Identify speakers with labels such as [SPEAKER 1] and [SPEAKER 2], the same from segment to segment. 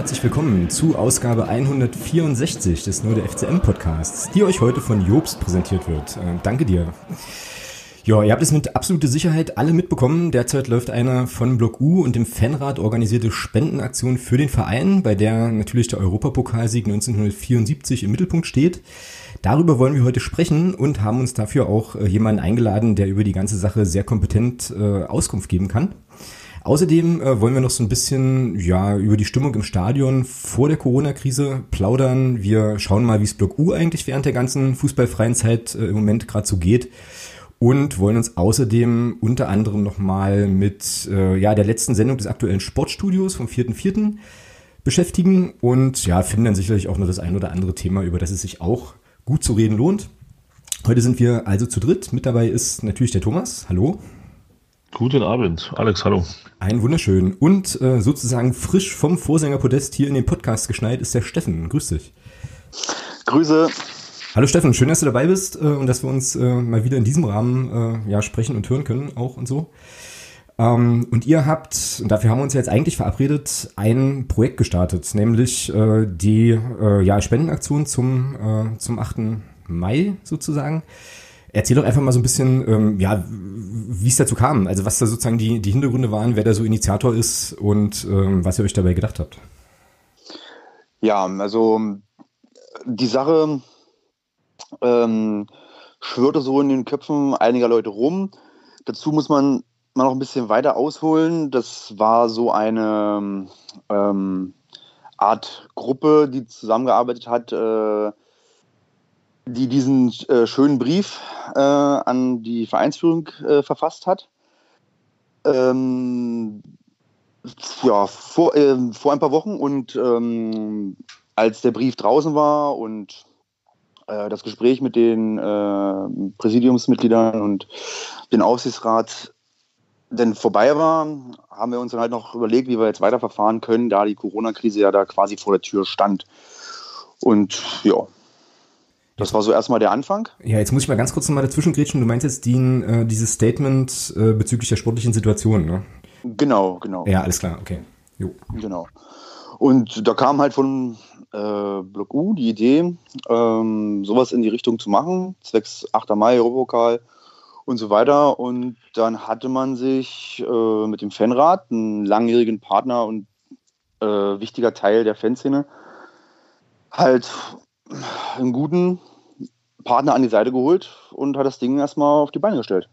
[SPEAKER 1] Herzlich willkommen zu Ausgabe 164 des Nur der FCM Podcasts, die euch heute von Jobst präsentiert wird. Äh, danke dir. Ja, ihr habt es mit absoluter Sicherheit alle mitbekommen. Derzeit läuft eine von Block U und dem Fanrat organisierte Spendenaktion für den Verein, bei der natürlich der Europapokalsieg 1974 im Mittelpunkt steht. Darüber wollen wir heute sprechen und haben uns dafür auch äh, jemanden eingeladen, der über die ganze Sache sehr kompetent äh, Auskunft geben kann. Außerdem äh, wollen wir noch so ein bisschen ja über die Stimmung im Stadion vor der Corona-Krise plaudern. Wir schauen mal, wie es Block U eigentlich während der ganzen fußballfreien Zeit äh, im Moment gerade so geht und wollen uns außerdem unter anderem nochmal mit äh, ja, der letzten Sendung des aktuellen Sportstudios vom 4.4. beschäftigen und ja, finden dann sicherlich auch noch das ein oder andere Thema, über das es sich auch gut zu reden lohnt. Heute sind wir also zu dritt. Mit dabei ist natürlich der Thomas. Hallo.
[SPEAKER 2] Guten Abend, Alex, hallo.
[SPEAKER 1] Ein wunderschön. Und äh, sozusagen frisch vom Vorsängerpodest hier in den Podcast geschneit ist der Steffen. Grüß dich.
[SPEAKER 3] Grüße.
[SPEAKER 1] Hallo Steffen, schön, dass du dabei bist äh, und dass wir uns äh, mal wieder in diesem Rahmen äh, ja, sprechen und hören können auch und so. Ähm, und ihr habt, und dafür haben wir uns jetzt eigentlich verabredet, ein Projekt gestartet, nämlich äh, die äh, ja, Spendenaktion zum, äh, zum 8. Mai sozusagen. Erzähl doch einfach mal so ein bisschen, ähm, ja, wie es dazu kam, also was da sozusagen die, die Hintergründe waren, wer da so Initiator ist und ähm, was ihr euch dabei gedacht habt.
[SPEAKER 3] Ja, also die Sache ähm, schwirrte so in den Köpfen einiger Leute rum. Dazu muss man mal noch ein bisschen weiter ausholen. Das war so eine ähm, Art Gruppe, die zusammengearbeitet hat, äh, die diesen äh, schönen Brief äh, an die Vereinsführung äh, verfasst hat. Ähm, ja, vor, äh, vor ein paar Wochen und ähm, als der Brief draußen war und äh, das Gespräch mit den äh, Präsidiumsmitgliedern und den Aufsichtsrat denn vorbei war, haben wir uns dann halt noch überlegt, wie wir jetzt weiterverfahren können, da die Corona-Krise ja da quasi vor der Tür stand. Und ja, das war so erstmal der Anfang.
[SPEAKER 1] Ja, jetzt muss ich mal ganz kurz nochmal dazwischen grätschen. Du meinst jetzt die, äh, dieses Statement äh, bezüglich der sportlichen Situation, ne?
[SPEAKER 3] Genau, genau.
[SPEAKER 1] Ja, alles klar, okay. Jo.
[SPEAKER 3] Genau. Und da kam halt von äh, Block U die Idee, ähm, sowas in die Richtung zu machen, zwecks 8. Mai, Europokal und so weiter. Und dann hatte man sich äh, mit dem Fanrat, einen langjährigen Partner und äh, wichtiger Teil der Fanszene, halt einen guten Partner an die Seite geholt und hat das Ding erstmal auf die Beine gestellt.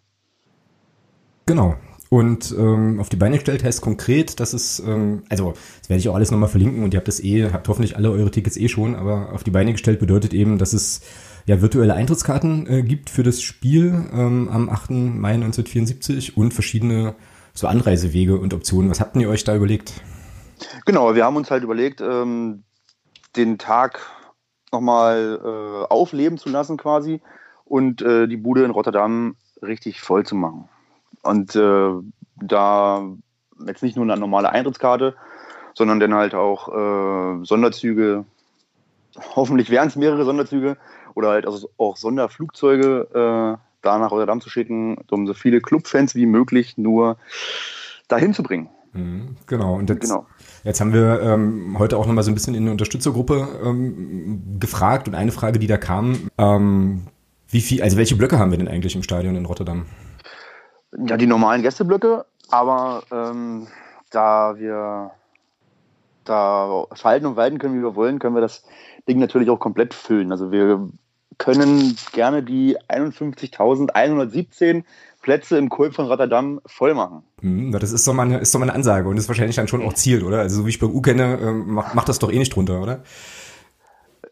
[SPEAKER 1] Genau. Und ähm, auf die Beine gestellt heißt konkret, dass es, ähm, also das werde ich auch alles nochmal verlinken und ihr habt das eh, habt hoffentlich alle eure Tickets eh schon, aber auf die Beine gestellt bedeutet eben, dass es ja virtuelle Eintrittskarten äh, gibt für das Spiel ähm, am 8. Mai 1974 und verschiedene so Anreisewege und Optionen. Was habt ihr euch da überlegt?
[SPEAKER 3] Genau, wir haben uns halt überlegt, ähm, den Tag nochmal äh, aufleben zu lassen quasi und äh, die Bude in Rotterdam richtig voll zu machen. Und äh, da jetzt nicht nur eine normale Eintrittskarte, sondern dann halt auch äh, Sonderzüge. Hoffentlich wären es mehrere Sonderzüge oder halt also auch Sonderflugzeuge äh, da nach Rotterdam zu schicken, um so viele Clubfans wie möglich nur dahin zu bringen.
[SPEAKER 1] Mhm, genau. Und jetzt, genau. Jetzt haben wir ähm, heute auch nochmal so ein bisschen in eine Unterstützergruppe ähm, gefragt und eine Frage, die da kam, ähm, wie viel, also welche Blöcke haben wir denn eigentlich im Stadion in Rotterdam?
[SPEAKER 3] Ja, die normalen Gästeblöcke, aber ähm, da wir da schalten und walten können, wie wir wollen, können wir das Ding natürlich auch komplett füllen. Also wir können gerne die 51.117 Plätze im Kulp von Rotterdam voll machen.
[SPEAKER 1] Hm, das ist doch, mal eine, ist doch mal eine Ansage und ist wahrscheinlich dann schon auch Ziel, oder? Also so wie ich bei U kenne, ähm, macht, macht das doch eh nicht drunter, oder?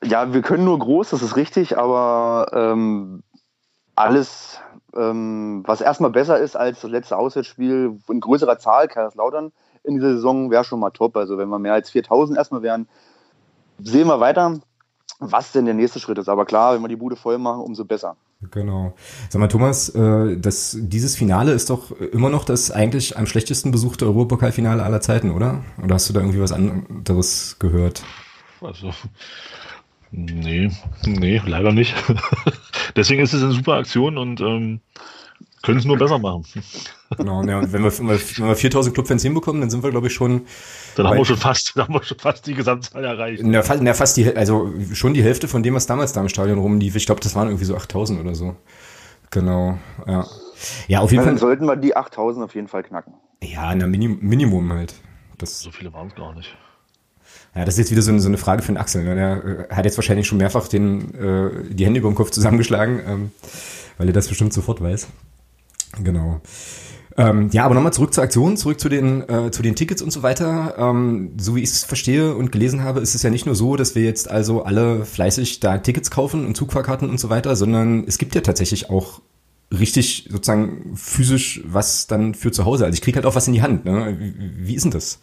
[SPEAKER 3] Ja, wir können nur groß, das ist richtig, aber ähm, alles, ähm, was erstmal besser ist als das letzte Auswärtsspiel in größerer Zahl, Kaiserslautern in dieser Saison, wäre schon mal top. Also wenn wir mehr als 4000 erstmal wären, sehen wir weiter, was denn der nächste Schritt ist. Aber klar, wenn wir die Bude voll machen, umso besser.
[SPEAKER 1] Genau. Sag mal, Thomas, äh, das, dieses Finale ist doch immer noch das eigentlich am schlechtesten besuchte Europapokalfinale aller Zeiten, oder? Oder hast du da irgendwie was anderes gehört?
[SPEAKER 2] Also, nee, nee, leider nicht. Deswegen ist es eine super Aktion und ähm, Können es nur besser machen.
[SPEAKER 1] Genau, ja, und wenn wir, wenn wir 4000 Clubfans hinbekommen, dann sind wir, glaube ich, schon.
[SPEAKER 2] Dann haben wir schon fast, dann haben wir schon fast die Gesamtzahl erreicht.
[SPEAKER 1] Na, fast, na, fast die, also schon die Hälfte von dem, was damals da im Stadion rumlief. Ich glaube, das waren irgendwie so 8000 oder so. Genau, ja. Ja, auf jeden
[SPEAKER 3] Dann
[SPEAKER 1] Fall.
[SPEAKER 3] sollten wir die 8000 auf jeden Fall knacken.
[SPEAKER 1] Ja, na, Minim, Minimum halt. Das,
[SPEAKER 2] So viele waren es gar nicht.
[SPEAKER 1] ja, das ist jetzt wieder so eine, so eine Frage für den Axel. Ne? Der äh, hat jetzt wahrscheinlich schon mehrfach den, äh, die Hände über den Kopf zusammengeschlagen, ähm, weil er das bestimmt sofort weiß. Genau. Ähm, ja, aber nochmal zurück zur Aktion, zurück zu den, äh, zu den Tickets und so weiter. Ähm, so wie ich es verstehe und gelesen habe, ist es ja nicht nur so, dass wir jetzt also alle fleißig da Tickets kaufen und Zugfahrkarten und so weiter, sondern es gibt ja tatsächlich auch richtig sozusagen physisch was dann für zu Hause. Also ich krieg halt auch was in die Hand. Ne? Wie, wie ist denn das?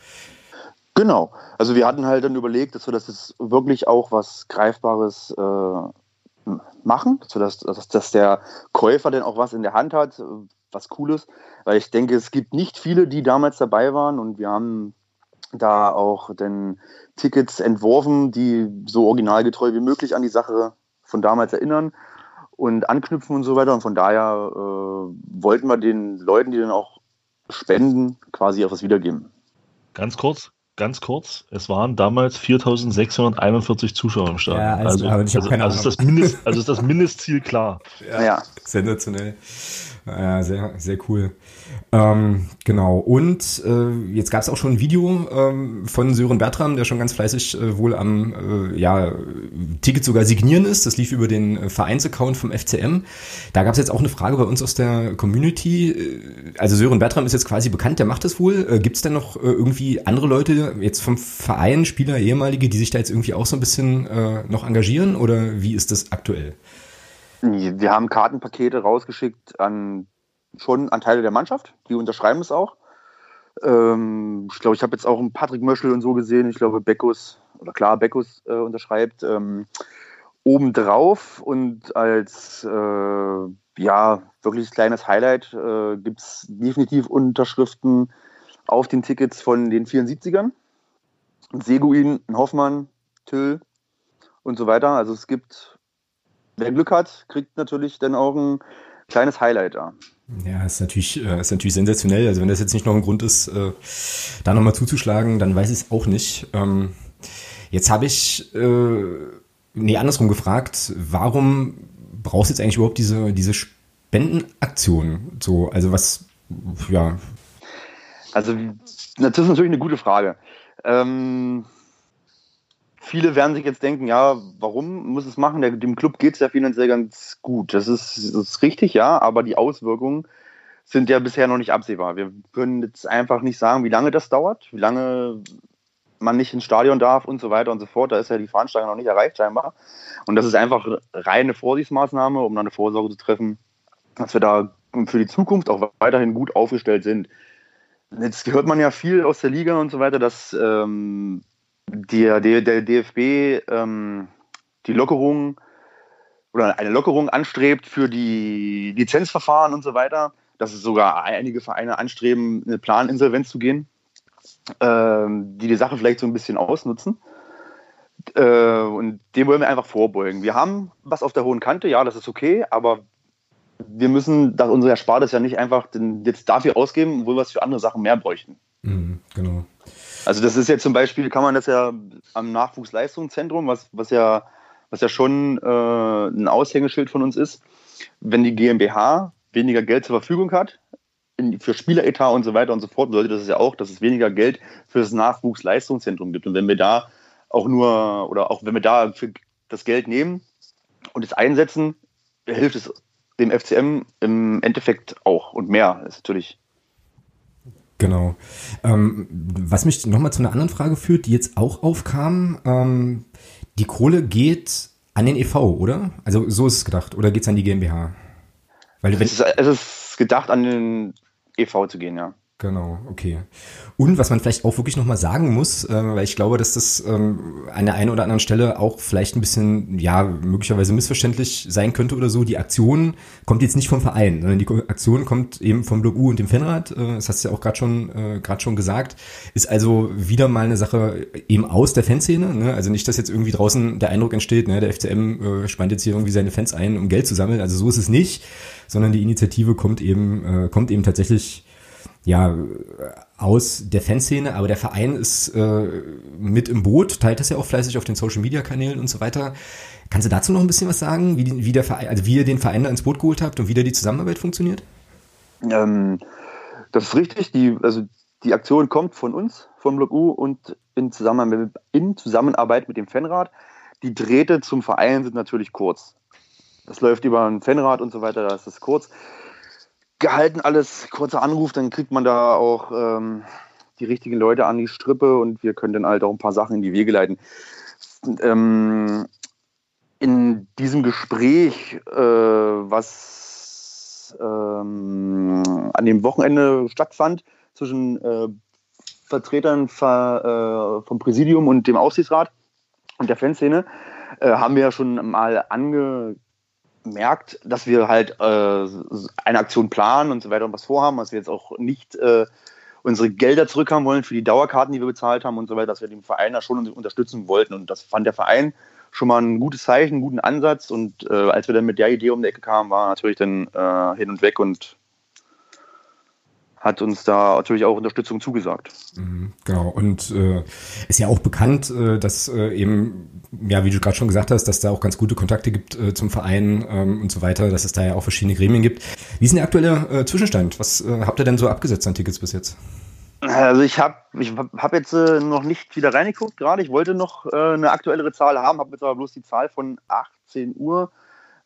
[SPEAKER 3] Genau. Also wir hatten halt dann überlegt, dass wir das jetzt wirklich auch was Greifbares äh, machen, sodass dass, dass der Käufer dann auch was in der Hand hat, was Cooles. Weil ich denke, es gibt nicht viele, die damals dabei waren und wir haben da auch dann Tickets entworfen, die so originalgetreu wie möglich an die Sache von damals erinnern und anknüpfen und so weiter. Und von daher äh, wollten wir den Leuten, die dann auch spenden, quasi auch was wiedergeben.
[SPEAKER 2] Ganz kurz, ganz kurz. Es waren damals 4.641 Zuschauer im Stadion.
[SPEAKER 1] Ja, also-
[SPEAKER 2] also,
[SPEAKER 1] keine
[SPEAKER 2] also, ist das Mindest, also ist das Mindestziel klar.
[SPEAKER 3] Ja.
[SPEAKER 1] Sensationell. Ja, sehr, sehr cool. Ähm, genau. Und äh, jetzt gab es auch schon ein Video ähm, von Sören Bertram, der schon ganz fleißig äh, wohl am äh, ja, Ticket sogar signieren ist. Das lief über den äh, Vereinsaccount vom FCM. Da gab es jetzt auch eine Frage bei uns aus der Community. Äh, Also Sören Bertram ist jetzt quasi bekannt, der macht das wohl. Äh, Gibt es denn noch äh, irgendwie andere Leute jetzt vom Verein, Spieler, ehemalige, die sich da jetzt irgendwie auch so ein bisschen äh, noch engagieren? Oder wie ist das aktuell?
[SPEAKER 3] Wir haben Kartenpakete rausgeschickt an schon an Teile der Mannschaft, die unterschreiben es auch. Ähm, ich glaube, ich habe jetzt auch einen Patrick Möschel und so gesehen. Ich glaube, Beckus, oder klar, Beckus äh, unterschreibt ähm, obendrauf und als äh, ja, wirklich kleines Highlight äh, gibt es definitiv Unterschriften auf den Tickets von den 74ern. Seguin, Hoffmann, Till und so weiter. Also es gibt, wer Glück hat, kriegt natürlich dann auch ein kleines Highlight da.
[SPEAKER 1] Ja, ist natürlich, äh, ist natürlich sensationell. Also wenn das jetzt nicht noch ein Grund ist, äh, da nochmal zuzuschlagen, dann weiß ich es auch nicht. Ähm, jetzt habe ich, äh, nee, andersrum gefragt, warum brauchst du jetzt eigentlich überhaupt diese, diese Spendenaktion? So, also was, ja,
[SPEAKER 3] Also, das ist natürlich eine gute Frage. Ähm, viele werden sich jetzt denken, ja, warum muss es machen? Dem Club geht es ja finanziell ganz gut. Das ist, das ist richtig, ja, aber die Auswirkungen sind ja bisher noch nicht absehbar. Wir können jetzt einfach nicht sagen, wie lange das dauert, wie lange man nicht ins Stadion darf und so weiter und so fort. Da ist ja die Veranstaltung noch nicht erreicht scheinbar. Und das ist einfach reine Vorsichtsmaßnahme, um dann eine Vorsorge zu treffen, dass wir da für die Zukunft auch weiterhin gut aufgestellt sind. Jetzt hört man ja viel aus der Liga und so weiter, dass ähm, der, der, der DFB ähm, die Lockerung oder eine Lockerung anstrebt für die Lizenzverfahren und so weiter, dass es sogar einige Vereine anstreben, eine Planinsolvenz zu gehen, ähm, die die Sache vielleicht so ein bisschen ausnutzen. Äh, und dem wollen wir einfach vorbeugen. Wir haben was auf der hohen Kante, ja, das ist okay, aber wir müssen das, unsere Erspartes ja nicht einfach den, jetzt dafür ausgeben, obwohl wir es für andere Sachen mehr bräuchten.
[SPEAKER 1] mhm, genau.
[SPEAKER 3] Also das ist jetzt zum Beispiel, kann man das ja am Nachwuchsleistungszentrum, was, was, ja, was ja schon äh, ein Aushängeschild von uns ist, wenn die GmbH weniger Geld zur Verfügung hat, in, für Spieleretat und so weiter und so fort, bedeutet das ja auch, dass es weniger Geld für das Nachwuchsleistungszentrum gibt. Und wenn wir da auch nur, oder auch wenn wir da das Geld nehmen und es einsetzen, hilft es dem FCM im Endeffekt auch und mehr. Das ist natürlich
[SPEAKER 1] Genau. Ähm, was mich nochmal zu einer anderen Frage führt, die jetzt auch aufkam. Ähm, die Kohle geht an den EV, oder? Also so ist es gedacht. Oder geht es an die GmbH? Weil
[SPEAKER 3] es ist, es ist gedacht, an den EV zu gehen, ja.
[SPEAKER 1] Genau, okay. Und was man vielleicht auch wirklich nochmal sagen muss, äh, weil ich glaube, dass das ähm, an der einen oder anderen Stelle auch vielleicht ein bisschen, ja, möglicherweise missverständlich sein könnte oder so. Die Aktion kommt jetzt nicht vom Verein, sondern die Aktion kommt eben vom Blog U und dem Fanrad. Äh, das hast du ja auch gerade schon, äh, schon gesagt. Ist also wieder mal eine Sache eben aus der Fanszene. Ne? Also nicht, dass jetzt irgendwie draußen der Eindruck entsteht, ne, der FCM äh, spannt jetzt hier irgendwie seine Fans ein, um Geld zu sammeln. Also so ist es nicht, sondern die Initiative kommt eben, äh, kommt eben tatsächlich ja, aus der Fanszene, aber der Verein ist äh, mit im Boot, teilt das ja auch fleißig auf den Social Media Kanälen und so weiter. Kannst du dazu noch ein bisschen was sagen, wie, wie der Verein, also wie ihr den Verein da ins Boot geholt habt und wie da die Zusammenarbeit funktioniert?
[SPEAKER 3] Ähm, das ist richtig. Die, also die Aktion kommt von uns, vom Blog U und in Zusammenarbeit, in Zusammenarbeit mit dem Fanrat. Die Drähte zum Verein sind natürlich kurz. Das läuft über ein Fanrat und so weiter, das ist kurz gehalten alles, kurzer Anruf, dann kriegt man da auch ähm, die richtigen Leute an die Strippe und wir können dann halt auch ein paar Sachen in die Wege leiten. Ähm, in diesem Gespräch, äh, was ähm, an dem Wochenende stattfand zwischen äh, Vertretern äh, vom Präsidium und dem Aufsichtsrat und der Fanszene, äh, haben wir ja schon mal ange merkt, dass wir halt äh, eine Aktion planen und so weiter und was vorhaben, dass wir jetzt auch nicht äh, unsere Gelder zurückhaben wollen für die Dauerkarten, die wir bezahlt haben und so weiter, dass wir den Verein da schon unterstützen wollten. Und das fand der Verein schon mal ein gutes Zeichen, einen guten Ansatz. Und äh, als wir dann mit der Idee um die Ecke kamen, war natürlich dann äh, hin und weg und hat uns da natürlich auch Unterstützung zugesagt.
[SPEAKER 1] Mhm, genau. Und äh, ist ja auch bekannt, äh, dass äh, eben, ja, wie du gerade schon gesagt hast, dass da auch ganz gute Kontakte gibt äh, zum Verein ähm, und so weiter, dass es da ja auch verschiedene Gremien gibt. Wie ist denn der aktuelle äh, Zwischenstand? Was äh, habt ihr denn so abgesetzt an Tickets bis jetzt?
[SPEAKER 3] Also ich habe ich hab jetzt noch nicht wieder reingeguckt gerade. Ich wollte noch eine aktuellere Zahl haben, habe jetzt aber bloß die Zahl von 18 Uhr.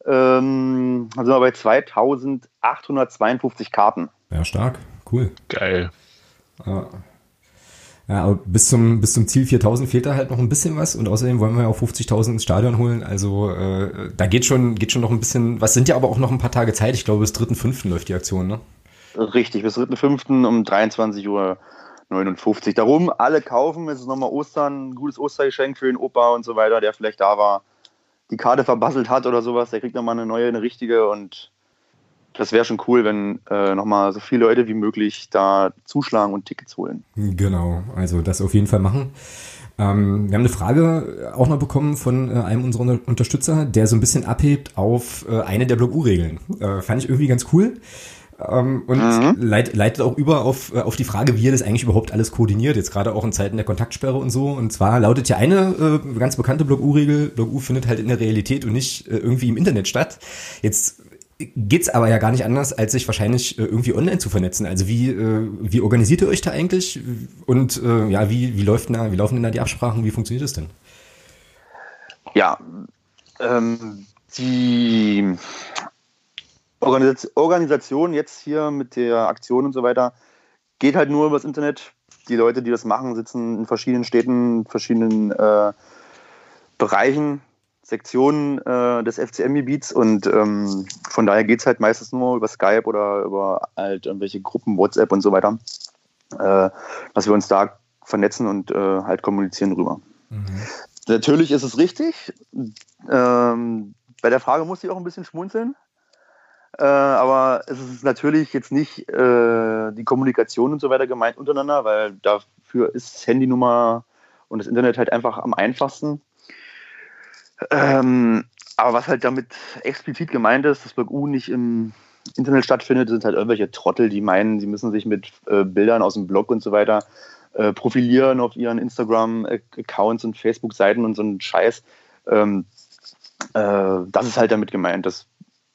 [SPEAKER 3] Ähm, also bei 2852 Karten.
[SPEAKER 1] Ja, stark. Cool.
[SPEAKER 2] Geil.
[SPEAKER 1] Ja. Ja, aber bis zum, bis zum Ziel 4000 fehlt da halt noch ein bisschen was und außerdem wollen wir ja auch 50.000 ins Stadion holen. Also äh, da geht schon, geht schon noch ein bisschen, was sind ja aber auch noch ein paar Tage Zeit. Ich glaube, bis 3.5. läuft die Aktion, ne?
[SPEAKER 3] Richtig, bis 3.5. um 23 Uhr. 59. Darum alle kaufen, es ist nochmal Ostern, ein gutes Ostergeschenk für den Opa und so weiter, der vielleicht da war, die Karte verbasselt hat oder sowas, der kriegt nochmal eine neue, eine richtige und das wäre schon cool, wenn äh, nochmal so viele Leute wie möglich da zuschlagen und Tickets holen.
[SPEAKER 1] Genau, also das auf jeden Fall machen. Ähm, wir haben eine Frage auch noch bekommen von äh, einem unserer Unterstützer, der so ein bisschen abhebt auf äh, eine der Blog-U-Regeln. Äh, fand ich irgendwie ganz cool. Ähm, und mhm. leit, leitet auch über auf, äh, auf die Frage, wie ihr das eigentlich überhaupt alles koordiniert, jetzt gerade auch in Zeiten der Kontaktsperre und so. Und zwar lautet ja eine äh, ganz bekannte Blog-U-Regel, Blog-U findet halt in der Realität und nicht äh, irgendwie im Internet statt. Jetzt geht's aber ja gar nicht anders, als sich wahrscheinlich äh, irgendwie online zu vernetzen. Also wie, äh, wie organisiert ihr euch da eigentlich? Und äh, ja, wie, wie, läuft da, wie laufen denn da die Absprachen? Wie funktioniert das denn?
[SPEAKER 3] Ja, ähm, die Organisation jetzt hier mit der Aktion und so weiter geht halt nur übers Internet. Die Leute, die das machen, sitzen in verschiedenen Städten, verschiedenen äh, Bereichen Sektionen äh, des FCM-Gebiets und ähm, von daher geht es halt meistens nur über Skype oder über halt irgendwelche Gruppen, WhatsApp und so weiter, äh, dass wir uns da vernetzen und äh, halt kommunizieren drüber. Mhm. Natürlich ist es richtig. Ähm, bei der Frage muss ich auch ein bisschen schmunzeln. Äh, aber es ist natürlich jetzt nicht äh, die Kommunikation und so weiter gemeint untereinander, weil dafür ist Handynummer und das Internet halt einfach am einfachsten. Ähm, aber was halt damit explizit gemeint ist, dass Blog U nicht im Internet stattfindet, sind halt irgendwelche Trottel, die meinen, sie müssen sich mit äh, Bildern aus dem Blog und so weiter äh, profilieren auf ihren Instagram-Accounts und Facebook-Seiten und so einen Scheiß. Ähm, äh, das ist halt damit gemeint, dass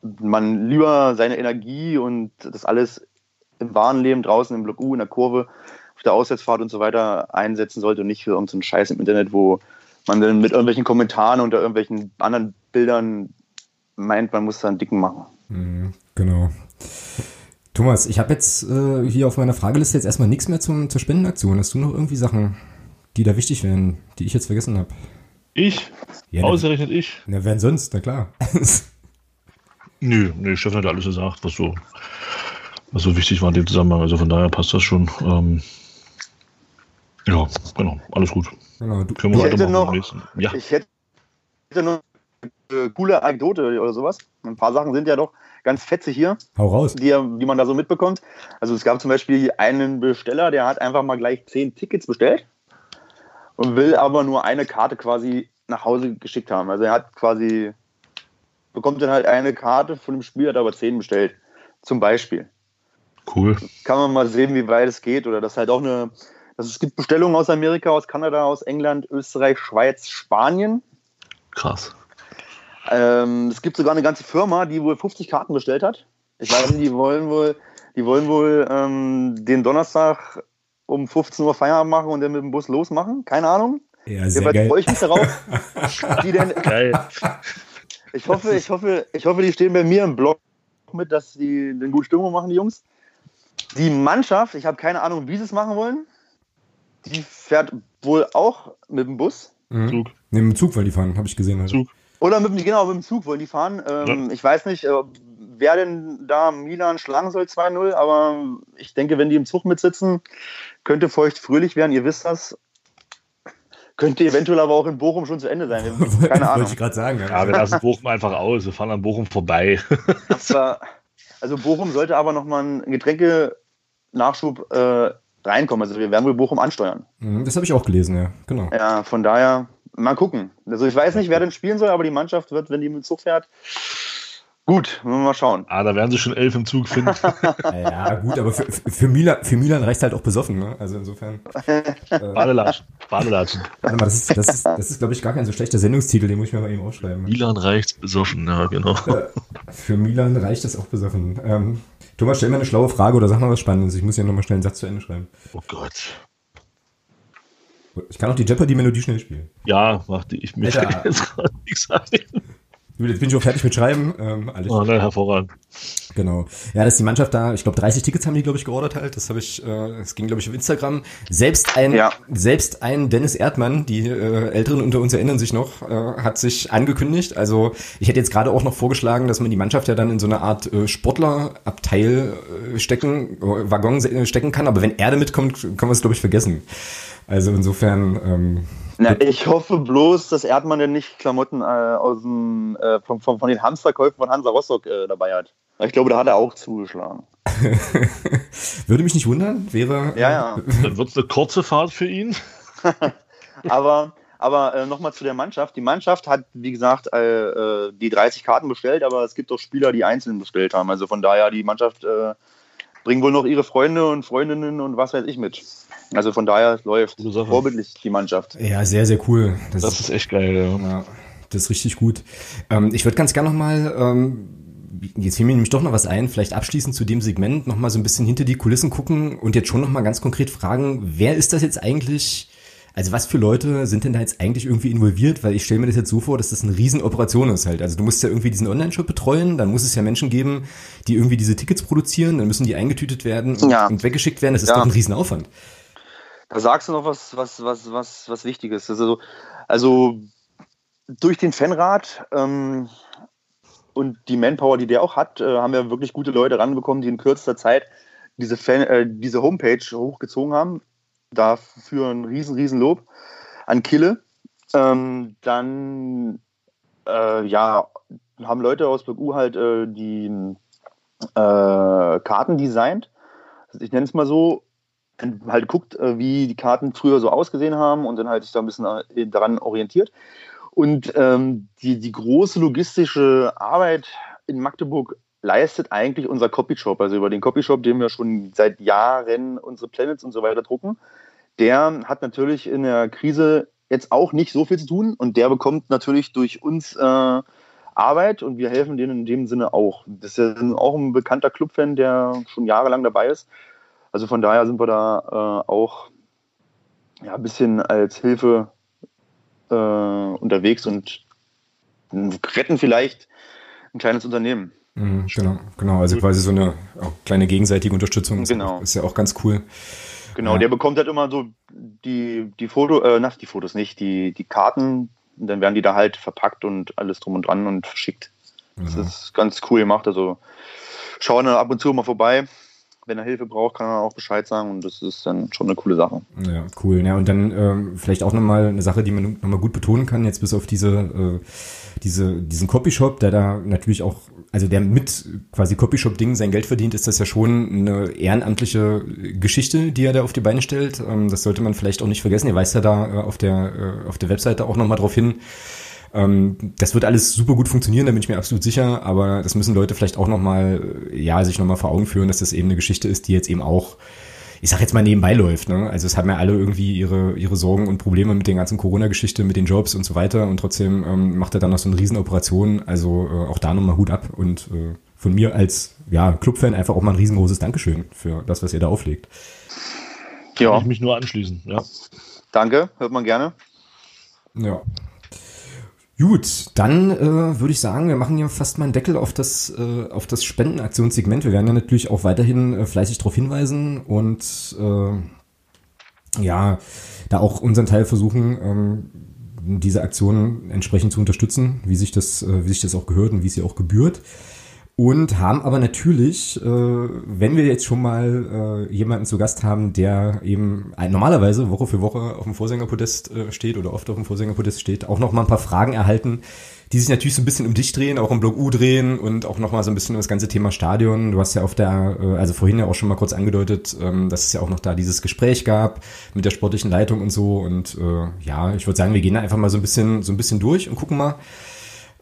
[SPEAKER 3] man lieber seine Energie und das alles im wahren Leben draußen im Blog U, in der Kurve, auf der Auswärtsfahrt und so weiter einsetzen sollte und nicht für irgendeinen Scheiß im Internet, wo man dann mit irgendwelchen Kommentaren unter irgendwelchen anderen Bildern meint, man muss da einen dicken machen.
[SPEAKER 1] Mhm, genau. Thomas, ich habe jetzt äh, hier auf meiner Frageliste jetzt erstmal nichts mehr zum, zur Spendenaktion. Hast du noch irgendwie Sachen, die da wichtig wären, die ich jetzt vergessen habe?
[SPEAKER 2] Ich? Ja, Ausgerechnet ne, ich?
[SPEAKER 1] Na, wer sonst? Na klar.
[SPEAKER 2] nö, nö, Steffen hat alles gesagt, was so Also wichtig war in dem Zusammenhang, also von daher passt das schon. Ähm, ja, genau, alles gut.
[SPEAKER 3] Genau, du, Können wir ich, hätte noch, ja. ich hätte noch eine coole Anekdote oder sowas. Ein paar Sachen sind ja doch ganz fetzig hier.
[SPEAKER 1] Hau raus.
[SPEAKER 3] Die, die man da so mitbekommt. Also es gab zum Beispiel einen Besteller, der hat einfach mal gleich zehn Tickets bestellt und will aber nur eine Karte quasi nach Hause geschickt haben. Also er hat quasi, bekommt dann halt eine Karte von dem Spiel, hat aber zehn bestellt. Zum Beispiel.
[SPEAKER 2] Cool.
[SPEAKER 3] Kann man mal sehen, wie weit es geht. Oder das halt auch eine, also es gibt Bestellungen aus Amerika, aus Kanada, aus England, Österreich, Schweiz, Spanien.
[SPEAKER 2] Krass.
[SPEAKER 3] Ähm, es gibt sogar eine ganze Firma, die wohl 50 Karten bestellt hat. Ich weiß nicht, die wollen wohl, die wollen wohl ähm, den Donnerstag um 15 Uhr Feierabend machen und dann mit dem Bus losmachen. Keine Ahnung.
[SPEAKER 1] Ja, sehr Hierbei
[SPEAKER 3] freue ich mich darauf. die denn, geil. Ich hoffe, ich hoffe, ich hoffe, die stehen bei mir im Blog mit, dass die eine gute Stimmung machen, die Jungs. Die Mannschaft, ich habe keine Ahnung, wie sie es machen wollen. Die fährt wohl auch mit dem Bus.
[SPEAKER 1] Mhm. Zug. Ne, mit dem Zug wollen die fahren, habe ich gesehen.
[SPEAKER 3] Also. Zug. Oder mit, genau, mit dem Zug wollen die fahren. Ähm, ja. Ich weiß nicht, äh, wer denn da Milan schlagen soll 2-0, aber ich denke, wenn die im Zug mitsitzen, könnte feucht fröhlich werden. Ihr wisst das. Könnte eventuell aber auch in Bochum schon zu Ende sein.
[SPEAKER 1] Keine Ahnung. Wollte ich gerade sagen.
[SPEAKER 2] Ja, ja, wir lassen Bochum einfach aus. Wir fahren an Bochum vorbei.
[SPEAKER 3] war, also Bochum sollte aber nochmal einen Getränke-Nachschub äh, reinkommen. Also wir werden wohl Bochum ansteuern.
[SPEAKER 1] Mhm, das habe ich auch gelesen, ja. Genau.
[SPEAKER 3] Ja, von daher mal gucken. Also ich weiß nicht, wer denn spielen soll, aber die Mannschaft wird, wenn die mit dem Zug fährt, Gut, wir mal schauen.
[SPEAKER 2] Ah, da werden sie schon elf im Zug finden.
[SPEAKER 1] ja, gut, aber für, für, Milan, für Milan reicht halt auch besoffen, ne? Also insofern.
[SPEAKER 2] Äh, Badelatschen. Badelatschen.
[SPEAKER 1] Warte mal, das ist, das ist, das ist glaube ich, gar kein so schlechter Sendungstitel, den muss ich mir mal eben aufschreiben.
[SPEAKER 2] Milan reicht besoffen, ja, genau.
[SPEAKER 1] für Milan reicht das auch besoffen. Ähm, Thomas, stell mir eine schlaue Frage oder sag mal was Spannendes. Ich muss ja nochmal schnell einen Satz zu Ende schreiben.
[SPEAKER 2] Oh Gott.
[SPEAKER 1] Ich kann auch die Jeopardy-Melodie schnell spielen.
[SPEAKER 2] Ja, mach die. Ich möchte jetzt gerade nichts sagen.
[SPEAKER 1] Jetzt bin ich auch fertig mit Schreiben. Ähm,
[SPEAKER 2] alles oh, nein, hervorragend.
[SPEAKER 1] Genau. Ja, dass die Mannschaft da, ich glaube, 30 Tickets haben die, glaube ich, geordert halt. Das habe ich, äh, das ging, glaube ich, auf Instagram. Selbst ein, ja. selbst ein Dennis Erdmann, die äh, Älteren unter uns erinnern sich noch, äh, hat sich angekündigt. Also ich hätte jetzt gerade auch noch vorgeschlagen, dass man die Mannschaft ja dann in so eine Art äh, Sportlerabteil äh, stecken, äh, Waggon äh, stecken kann. Aber wenn Erde mitkommt, kann man es, glaube ich, vergessen. Also insofern. Ähm,
[SPEAKER 3] na, ich hoffe bloß, dass Erdmann denn nicht Klamotten äh, aus dem, äh, von, von, von, den Hamsterkäufen von Hansa Rostock äh, dabei hat. Ich glaube, da hat er auch zugeschlagen.
[SPEAKER 1] Würde mich nicht wundern, wäre.
[SPEAKER 3] Ja, ja.
[SPEAKER 2] Dann wird es eine kurze Fahrt für ihn.
[SPEAKER 3] aber aber äh, nochmal zu der Mannschaft. Die Mannschaft hat, wie gesagt, äh, äh die 30 Karten bestellt, aber es gibt auch Spieler, die einzeln bestellt haben. Also von daher, die Mannschaft äh, bringt wohl noch ihre Freunde und Freundinnen und was weiß ich mit. Also von daher läuft vorbildlich die Mannschaft.
[SPEAKER 1] Ja, sehr, sehr cool.
[SPEAKER 2] Das, das ist echt geil. Ja.
[SPEAKER 1] ja. das ist richtig gut. Ähm, ich würde ganz gerne nochmal, ähm, jetzt fiel mir nämlich doch noch was ein, vielleicht abschließend zu dem Segment nochmal so ein bisschen hinter die Kulissen gucken und jetzt schon nochmal ganz konkret fragen, wer ist das jetzt eigentlich? Also was für Leute sind denn da jetzt eigentlich irgendwie involviert? Weil ich stelle mir das jetzt so vor, dass das eine Riesenoperation ist halt. Also du musst ja irgendwie diesen Online-Shop betreuen, dann muss es ja Menschen geben, die irgendwie diese Tickets produzieren, dann müssen die eingetütet werden und, ja. und weggeschickt werden. Das ist ja. doch ein Riesenaufwand.
[SPEAKER 3] Da sagst du noch was, was, was, was, was Wichtiges. Also, also durch den Fanrat ähm, und die Manpower, die der auch hat, äh, haben wir wirklich gute Leute ranbekommen, die in kürzester Zeit diese, Fan, äh, diese Homepage hochgezogen haben. Dafür ein riesen, riesen Lob an Kille. Ähm, dann äh, ja, haben Leute aus BU halt äh, die äh, Karten designt. Ich nenne es mal so, halt guckt, äh, wie die Karten früher so ausgesehen haben und dann halt sich da ein bisschen äh, daran orientiert. Und ähm, die, die große logistische Arbeit in Magdeburg leistet eigentlich unser Copyshop, also über den Copyshop, den wir schon seit Jahren unsere Planets und so weiter drucken. Der hat natürlich in der Krise jetzt auch nicht so viel zu tun und der bekommt natürlich durch uns äh, Arbeit und wir helfen denen in dem Sinne auch. Das ist ja auch ein bekannter Clubfan, der schon jahrelang dabei ist. Also von daher sind wir da äh, auch ja, ein bisschen als Hilfe äh, unterwegs und retten vielleicht ein kleines Unternehmen.
[SPEAKER 1] Mhm, genau, genau. Also quasi so eine kleine gegenseitige Unterstützung.
[SPEAKER 3] Genau.
[SPEAKER 1] Ist ja auch ganz cool.
[SPEAKER 3] Genau, ja. der bekommt halt immer so die, die Foto, äh, nach die Fotos nicht, die, die Karten, und dann werden die da halt verpackt und alles drum und dran und verschickt. Das ja. ist ganz cool gemacht. Also schauen dann ab und zu mal vorbei wenn er Hilfe braucht, kann er auch Bescheid sagen und das ist dann schon eine coole Sache.
[SPEAKER 1] Ja, cool. Ja, und dann ähm, vielleicht auch nochmal eine Sache, die man nochmal gut betonen kann, jetzt bis auf diese, äh, diese, diesen Copyshop, der da natürlich auch, also der mit quasi Copyshop-Dingen sein Geld verdient, ist das ja schon eine ehrenamtliche Geschichte, die er da auf die Beine stellt. Ähm, das sollte man vielleicht auch nicht vergessen. Ihr weist ja da äh, auf der, äh, auf der Webseite auch nochmal drauf hin, das wird alles super gut funktionieren, da bin ich mir absolut sicher, aber das müssen Leute vielleicht auch nochmal, ja, sich nochmal vor Augen führen, dass das eben eine Geschichte ist, die jetzt eben auch ich sag jetzt mal nebenbei läuft. Ne? Also es haben ja alle irgendwie ihre, ihre Sorgen und Probleme mit den ganzen Corona-Geschichte, mit den Jobs und so weiter. Und trotzdem ähm, macht er dann noch so eine Riesenoperation. Also äh, auch da nochmal Hut ab. Und äh, von mir als ja, Clubfan einfach auch mal ein riesengroßes Dankeschön für das, was ihr da auflegt.
[SPEAKER 2] Ja. Kann ich mich nur anschließen, ja.
[SPEAKER 3] Danke, hört man gerne.
[SPEAKER 1] Ja. Gut, dann äh, würde ich sagen, wir machen ja fast mal einen Deckel auf das, äh, auf das Spendenaktionssegment. Wir werden ja natürlich auch weiterhin äh, fleißig darauf hinweisen und äh, ja, da auch unseren Teil versuchen, ähm, diese Aktion entsprechend zu unterstützen, wie sich das, äh, wie sich das auch gehört und wie es ihr auch gebührt und haben aber natürlich, äh, wenn wir jetzt schon mal äh, jemanden zu Gast haben, der eben ein, normalerweise Woche für Woche auf dem Vorsängerpodest äh, steht oder oft auf dem Vorsängerpodest steht, auch noch mal ein paar Fragen erhalten, die sich natürlich so ein bisschen um dich drehen, auch um Blog U drehen und auch noch mal so ein bisschen um das ganze Thema Stadion. Du hast ja auf der, äh, also vorhin ja auch schon mal kurz angedeutet, ähm, dass es ja auch noch da dieses Gespräch gab mit der sportlichen Leitung und so und äh, ja, ich würde sagen, wir gehen da einfach mal so ein bisschen, so ein bisschen durch und gucken mal,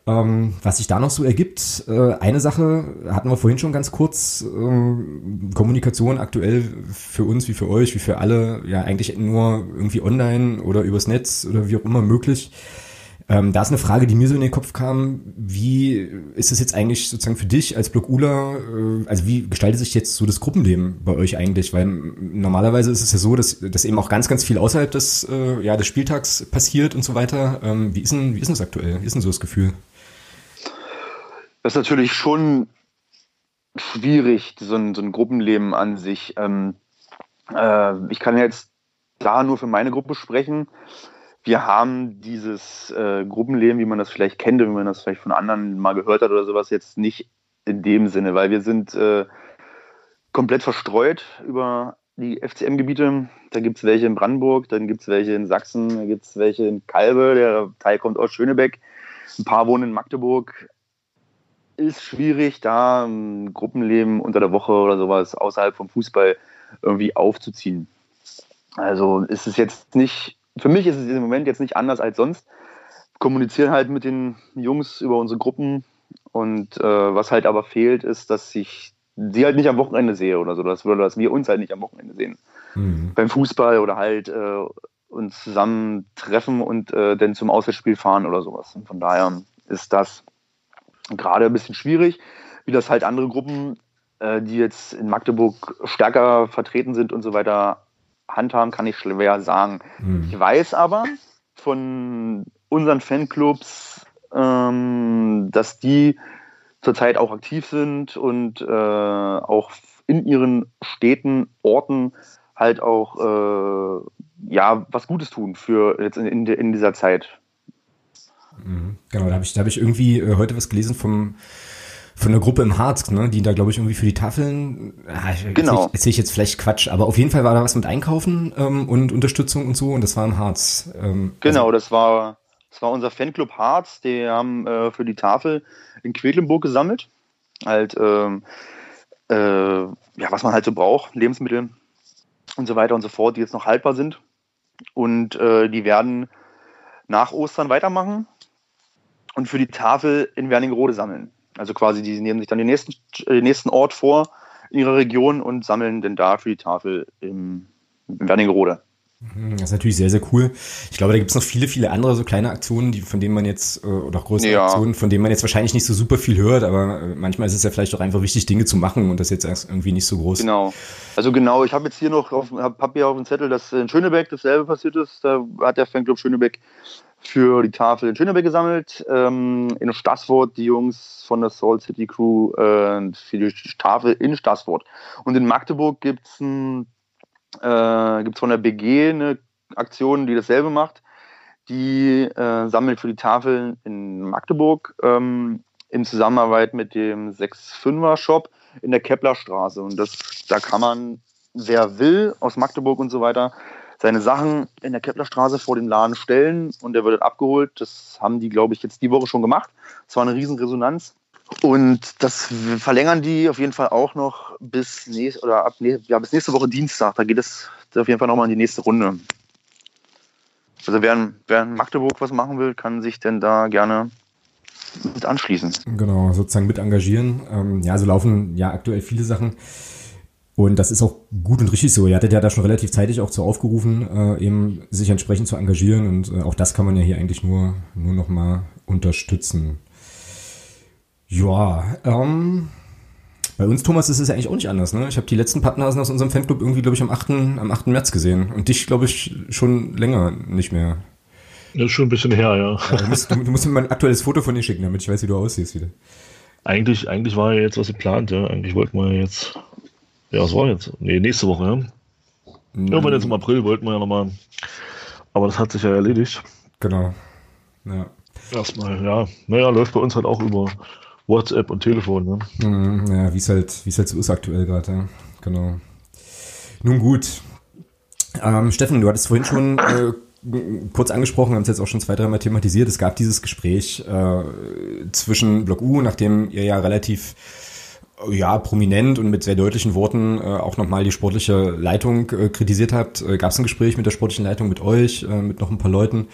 [SPEAKER 1] ähm, was sich da noch so ergibt, äh, eine Sache hatten wir vorhin schon ganz kurz, ähm, Kommunikation aktuell für uns wie für euch, wie für alle, ja eigentlich nur irgendwie online oder übers Netz oder wie auch immer möglich. Ähm, da ist eine Frage, die mir so in den Kopf kam, wie ist es jetzt eigentlich sozusagen für dich als Blogula, äh, also wie gestaltet sich jetzt so das Gruppenleben bei euch eigentlich? Weil normalerweise ist es ja so, dass, dass eben auch ganz, ganz viel außerhalb des, äh, ja, des Spieltags passiert und so weiter. Ähm, wie, ist denn, wie ist denn das aktuell? Wie ist denn so das Gefühl?
[SPEAKER 3] Das ist natürlich schon schwierig, so ein, so ein Gruppenleben an sich. Ähm, äh, ich kann jetzt da nur für meine Gruppe sprechen. Wir haben dieses äh, Gruppenleben, wie man das vielleicht kennt, wie man das vielleicht von anderen mal gehört hat oder sowas, jetzt nicht in dem Sinne, weil wir sind äh, komplett verstreut über die FCM-Gebiete. Da gibt es welche in Brandenburg, dann gibt es welche in Sachsen, da gibt es welche in Kalbe, der Teil kommt aus Schönebeck. Ein paar wohnen in Magdeburg ist schwierig, da ein Gruppenleben unter der Woche oder sowas außerhalb vom Fußball irgendwie aufzuziehen. Also ist es jetzt nicht, für mich ist es im Moment jetzt nicht anders als sonst. Kommunizieren halt mit den Jungs über unsere Gruppen und äh, was halt aber fehlt, ist, dass ich sie halt nicht am Wochenende sehe oder so, dass, oder dass wir uns halt nicht am Wochenende sehen. Mhm. Beim Fußball oder halt äh, uns zusammen treffen und äh, dann zum Auswärtsspiel fahren oder sowas. Und von daher ist das gerade ein bisschen schwierig, wie das halt andere Gruppen, äh, die jetzt in Magdeburg stärker vertreten sind und so weiter, handhaben, kann ich schwer sagen. Mhm. Ich weiß aber von unseren Fanclubs, ähm, dass die zurzeit auch aktiv sind und äh, auch in ihren Städten, Orten halt auch äh, ja was Gutes tun für jetzt in, in, in dieser Zeit.
[SPEAKER 1] Mhm. Genau, da habe ich, da hab ich irgendwie äh, heute was gelesen vom von der Gruppe im Harz, ne, die da glaube ich irgendwie für die Tafeln, ah, genau. erzähle erzähl ich jetzt vielleicht Quatsch, aber auf jeden Fall war da was mit Einkaufen ähm, und Unterstützung und so und das war im Harz.
[SPEAKER 3] Ähm, genau, also, das war das war unser Fanclub Harz, die haben äh, für die Tafel in Quedlinburg gesammelt, halt ähm, äh, ja was man halt so braucht, Lebensmittel und so weiter und so fort, die jetzt noch haltbar sind und äh, die werden nach Ostern weitermachen und für die Tafel in Wernigerode sammeln. Also quasi, die nehmen sich dann den nächsten, äh, den nächsten Ort vor in ihrer Region und sammeln denn da für die Tafel im, in Wernigerode.
[SPEAKER 1] Mhm, das ist natürlich sehr, sehr cool. Ich glaube, da gibt es noch viele, viele andere so kleine Aktionen, die, von denen man jetzt, äh, oder auch größere ja. Aktionen, von denen man jetzt wahrscheinlich nicht so super viel hört, aber äh, manchmal ist es ja vielleicht auch einfach wichtig, Dinge zu machen und das jetzt irgendwie nicht so groß.
[SPEAKER 3] Genau. Also genau, ich habe jetzt hier noch, auf, hab, hab hier auf dem Zettel, dass in Schönebeck dasselbe passiert ist. Da hat der Fanclub Schönebeck für die Tafel in Schönebeck gesammelt. Ähm, in Stassfurt die Jungs von der Soul City Crew äh, für die Tafel in Stassfurt. Und in Magdeburg gibt es äh, von der BG eine Aktion, die dasselbe macht. Die äh, sammelt für die Tafel in Magdeburg ähm, in Zusammenarbeit mit dem 6-5er Shop. in der Keplerstraße. Und das, da kann man, wer will, aus Magdeburg und so weiter, seine Sachen in der Keplerstraße vor dem Laden stellen und der wird abgeholt. Das haben die, glaube ich, jetzt die Woche schon gemacht. Es war eine riesen Resonanz. Und das verlängern die auf jeden Fall auch noch bis, nächst, oder ab, ja, bis nächste Woche Dienstag. Da geht es auf jeden Fall nochmal in die nächste Runde. Also wer, wer in Magdeburg was machen will, kann sich denn da gerne mit anschließen.
[SPEAKER 1] Genau, sozusagen mit engagieren. Ähm, ja, so laufen ja aktuell viele Sachen. Und das ist auch gut und richtig so. Ihr hattet ja da schon relativ zeitig auch zu aufgerufen, äh, eben sich entsprechend zu engagieren. Und äh, auch das kann man ja hier eigentlich nur, nur noch mal unterstützen. Ja, ähm, bei uns, Thomas, ist es ja eigentlich auch nicht anders. Ne? Ich habe die letzten Pappnasen aus unserem Fanclub irgendwie, glaube ich, am 8., am 8. März gesehen. Und dich, glaube ich, schon länger nicht mehr.
[SPEAKER 2] Das ist schon ein bisschen her, ja.
[SPEAKER 1] ja du, musst, du, du, musst mir mal ein aktuelles Foto von dir schicken, damit ich weiß, wie du aussiehst wieder.
[SPEAKER 2] Eigentlich, eigentlich war ja jetzt was geplant, ja. Eigentlich wollten wir jetzt. Ja, was war jetzt? Nee, nächste Woche, ja. Mhm. Irgendwann jetzt im April wollten wir ja nochmal. Aber das hat sich ja erledigt.
[SPEAKER 1] Genau. Ja.
[SPEAKER 2] Erstmal, ja. Naja, läuft bei uns halt auch über WhatsApp und Telefon, ne?
[SPEAKER 1] Mhm, ja, wie es halt, wie es halt so ist aktuell gerade, ja. Genau. Nun gut. Ähm, Steffen, du hattest vorhin schon äh, kurz angesprochen, haben es jetzt auch schon zwei, dreimal thematisiert. Es gab dieses Gespräch äh, zwischen Block U, nachdem ihr ja relativ ja, prominent und mit sehr deutlichen Worten äh, auch nochmal die sportliche Leitung äh, kritisiert habt. Äh, Gab es ein Gespräch mit der sportlichen Leitung, mit euch, äh, mit noch ein paar Leuten.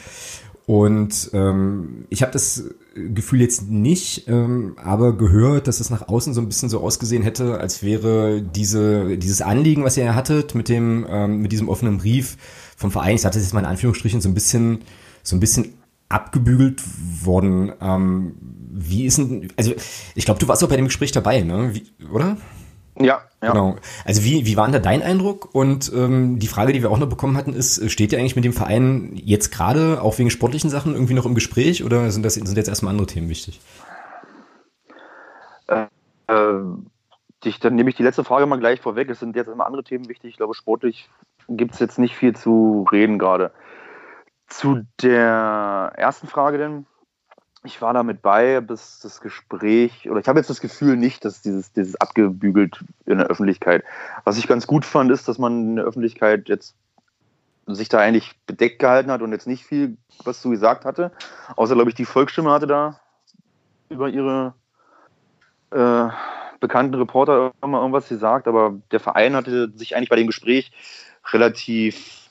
[SPEAKER 1] Und ähm, ich habe das Gefühl jetzt nicht, ähm, aber gehört, dass es nach außen so ein bisschen so ausgesehen hätte, als wäre diese dieses Anliegen, was ihr hattet mit dem ähm, mit diesem offenen Brief vom Verein, ich sage das jetzt mal in Anführungsstrichen, so ein bisschen so ein bisschen abgebügelt worden. Ähm, wie ist denn, also ich glaube, du warst auch bei dem Gespräch dabei, ne? Wie, oder?
[SPEAKER 3] Ja, ja.
[SPEAKER 1] Genau. Also wie, wie war denn da dein Eindruck? Und ähm, die Frage, die wir auch noch bekommen hatten, ist, steht ihr eigentlich mit dem Verein jetzt gerade, auch wegen sportlichen Sachen, irgendwie noch im Gespräch oder sind das sind jetzt erstmal andere Themen wichtig?
[SPEAKER 3] Äh, äh, ich, dann nehme ich die letzte Frage mal gleich vorweg. Es sind jetzt immer andere Themen wichtig. Ich glaube, sportlich gibt es jetzt nicht viel zu reden gerade. Zu der ersten Frage denn, ich war damit bei, bis das Gespräch, oder ich habe jetzt das Gefühl nicht, dass dieses, dieses abgebügelt in der Öffentlichkeit. Was ich ganz gut fand, ist, dass man in der Öffentlichkeit jetzt sich da eigentlich bedeckt gehalten hat und jetzt nicht viel was zu gesagt hatte. Außer, glaube ich, die Volksstimme hatte da über ihre äh, bekannten Reporter immer irgendwas gesagt, aber der Verein hatte sich eigentlich bei dem Gespräch relativ,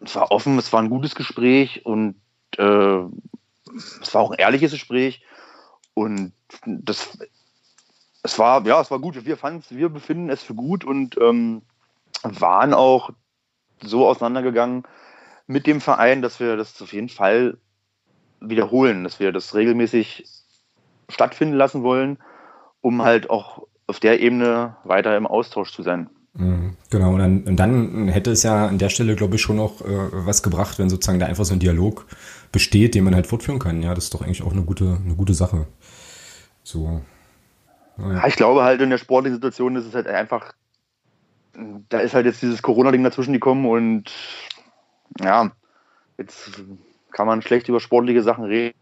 [SPEAKER 3] es war offen, es war ein gutes Gespräch und äh, es war auch ein ehrliches Gespräch und das, es war, ja, es war gut. Wir fanden wir befinden es für gut und ähm, waren auch so auseinandergegangen mit dem Verein, dass wir das auf jeden Fall wiederholen, dass wir das regelmäßig stattfinden lassen wollen, um halt auch auf der Ebene weiter im Austausch zu sein.
[SPEAKER 1] Mhm, genau, und dann, und dann, hätte es ja an der Stelle, glaube ich, schon noch äh, was gebracht, wenn sozusagen da einfach so ein Dialog besteht, den man halt fortführen kann. Ja, das ist doch eigentlich auch eine gute, eine gute Sache. So.
[SPEAKER 3] Ja. Ich glaube halt in der sportlichen Situation ist es halt einfach, da ist halt jetzt dieses Corona-Ding dazwischen gekommen und ja, jetzt kann man schlecht über sportliche Sachen reden.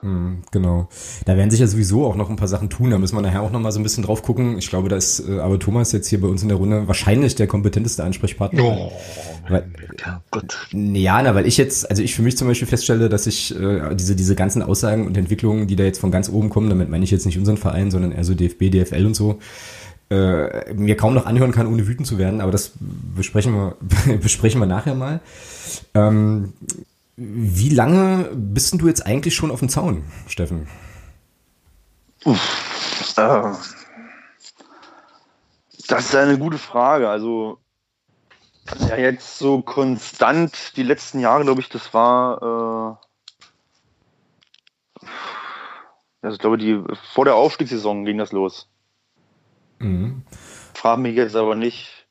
[SPEAKER 1] Hm, genau. Da werden sich ja sowieso auch noch ein paar Sachen tun. Da müssen wir nachher auch noch mal so ein bisschen drauf gucken. Ich glaube, da ist äh, aber Thomas jetzt hier bei uns in der Runde wahrscheinlich der kompetenteste Ansprechpartner. Oh, weil, Gott. Ja, na, weil ich jetzt, also ich für mich zum Beispiel feststelle, dass ich äh, diese, diese ganzen Aussagen und Entwicklungen, die da jetzt von ganz oben kommen, damit meine ich jetzt nicht unseren Verein, sondern eher so DFB, DFL und so, äh, mir kaum noch anhören kann, ohne wütend zu werden, aber das besprechen wir, besprechen wir nachher mal. Ähm, wie lange bist du jetzt eigentlich schon auf dem Zaun, Steffen?
[SPEAKER 3] Uff, äh, das ist eine gute Frage. Also ja, jetzt so konstant die letzten Jahre, glaube ich, das war äh, also ich glaube, die vor der Aufstiegssaison ging das los. Mhm. Frag mich jetzt aber nicht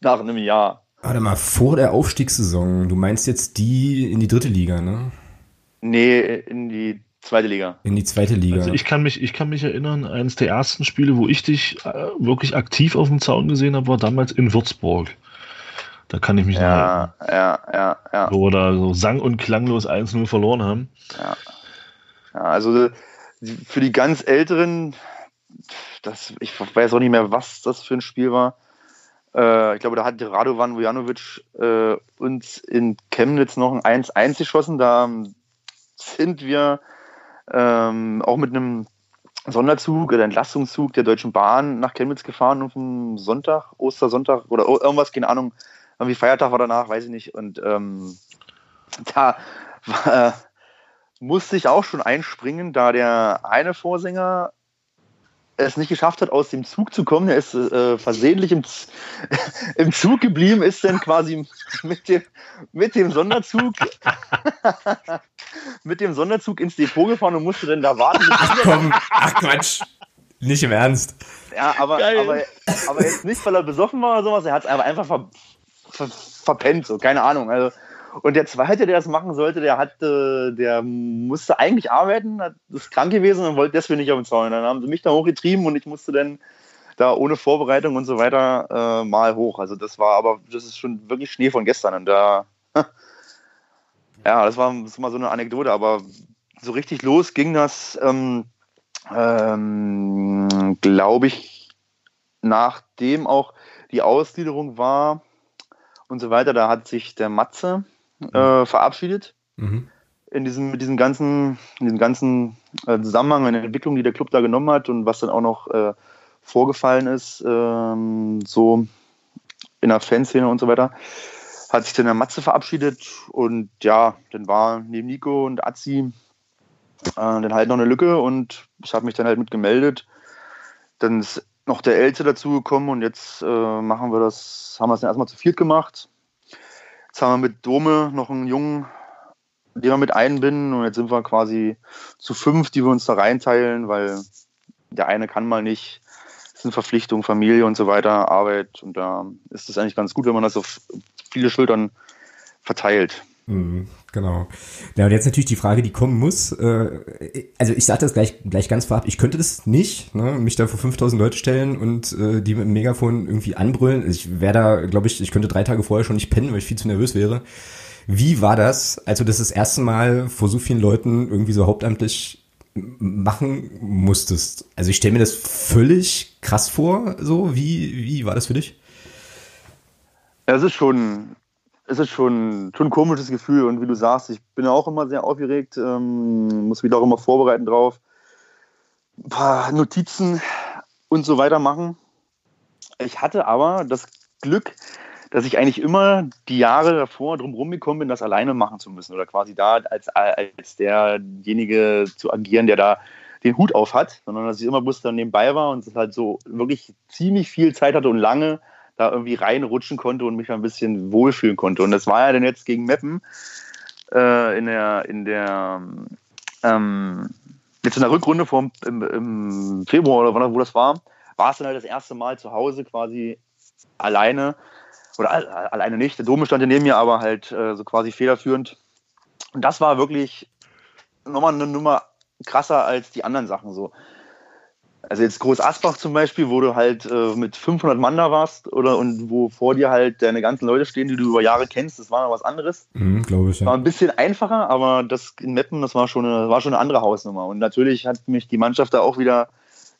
[SPEAKER 3] nach einem Jahr.
[SPEAKER 1] Warte mal, vor der Aufstiegssaison, du meinst jetzt die in die dritte Liga, ne?
[SPEAKER 3] Nee, in die zweite Liga.
[SPEAKER 1] In die zweite Liga.
[SPEAKER 2] Also ich kann mich, ich kann mich erinnern, eines der ersten Spiele, wo ich dich äh, wirklich aktiv auf dem Zaun gesehen habe, war damals in Würzburg. Da kann ich mich
[SPEAKER 3] ja, noch Ja, ja, ja.
[SPEAKER 2] Wo wir da so sang- und klanglos 1-0 verloren haben.
[SPEAKER 3] Ja. ja. Also für die ganz Älteren, das, ich weiß auch nicht mehr, was das für ein Spiel war. Äh, ich glaube, da hat Radovan Vujanovic äh, uns in Chemnitz noch ein 1-1 geschossen. Da sind wir ähm, auch mit einem Sonderzug oder Entlastungszug der Deutschen Bahn nach Chemnitz gefahren auf dem Sonntag, Ostersonntag oder irgendwas, keine Ahnung. Irgendwie Feiertag war danach, weiß ich nicht. Und ähm, da war, äh, musste ich auch schon einspringen, da der eine Vorsänger es nicht geschafft hat, aus dem Zug zu kommen. Er ist äh, versehentlich im, im Zug geblieben, ist dann quasi mit dem, mit dem Sonderzug mit dem Sonderzug ins Depot gefahren und musste dann da warten.
[SPEAKER 1] Ach komm, ach Quatsch. Nicht im Ernst.
[SPEAKER 3] Ja, aber, aber, aber jetzt nicht, weil er besoffen war oder sowas, er hat es einfach ver, ver, verpennt, so, keine Ahnung. Also, und der zweite, der das machen sollte, der hatte, der musste eigentlich arbeiten, ist krank gewesen und wollte deswegen nicht auf den Zaun. Dann haben sie mich da hochgetrieben und ich musste dann da ohne Vorbereitung und so weiter äh, mal hoch. Also das war aber, das ist schon wirklich Schnee von gestern. Und da, ja, das war, das mal so eine Anekdote, aber so richtig los ging das, ähm, ähm, glaube ich, nachdem auch die Ausgliederung war und so weiter, da hat sich der Matze, äh, verabschiedet. Mhm. In diesem, mit diesem ganzen, in diesem ganzen äh, Zusammenhang, in der Entwicklung, die der Club da genommen hat und was dann auch noch äh, vorgefallen ist, ähm, so in der Fanszene und so weiter, hat sich dann der Matze verabschiedet und ja, dann war neben Nico und Azi äh, dann halt noch eine Lücke und ich habe mich dann halt mit gemeldet. Dann ist noch der Ältere dazugekommen und jetzt äh, machen wir das, haben wir es dann erstmal zu viert gemacht. Jetzt haben wir mit Dome noch einen Jungen, den wir mit einbinden und jetzt sind wir quasi zu fünf, die wir uns da reinteilen, weil der eine kann mal nicht. Es sind Verpflichtungen, Familie und so weiter, Arbeit und da ist es eigentlich ganz gut, wenn man das auf viele Schultern verteilt.
[SPEAKER 1] Mhm, genau. Ja, und jetzt natürlich die Frage, die kommen muss. Äh, also ich sage das gleich, gleich ganz vorab, ich könnte das nicht, ne, mich da vor 5000 Leute stellen und äh, die mit dem Megafon irgendwie anbrüllen. Also ich wäre da, glaube ich, ich könnte drei Tage vorher schon nicht pennen, weil ich viel zu nervös wäre. Wie war das, als du das das erste Mal vor so vielen Leuten irgendwie so hauptamtlich machen musstest? Also ich stelle mir das völlig krass vor, so. Wie, wie war das für dich?
[SPEAKER 3] Es ist schon es ist schon, schon ein komisches Gefühl. Und wie du sagst, ich bin auch immer sehr aufgeregt, ähm, muss mich auch immer vorbereiten drauf. Ein paar Notizen und so weiter machen. Ich hatte aber das Glück, dass ich eigentlich immer die Jahre davor drumherum gekommen bin, das alleine machen zu müssen. Oder quasi da als, als derjenige zu agieren, der da den Hut auf hat, sondern dass ich immer bloß dann nebenbei war und es halt so wirklich ziemlich viel Zeit hatte und lange da irgendwie reinrutschen konnte und mich ein bisschen wohlfühlen konnte. Und das war ja dann jetzt gegen Meppen äh, in der, in der ähm, jetzt in der Rückrunde vom, im, im Februar oder wo das war, war es dann halt das erste Mal zu Hause quasi alleine. Oder alleine nicht. Der Dome stand neben mir, aber halt äh, so quasi federführend. Und das war wirklich nochmal eine Nummer krasser als die anderen Sachen so. Also jetzt Groß Asbach zum Beispiel, wo du halt äh, mit 500 Mann da warst oder und wo vor dir halt deine ganzen Leute stehen, die du über Jahre kennst, das war noch was anderes.
[SPEAKER 1] Mhm, Glaube ich. Ja.
[SPEAKER 3] War ein bisschen einfacher, aber das in Meppen, das war schon eine, war schon eine andere Hausnummer. Und natürlich hat mich die Mannschaft da auch wieder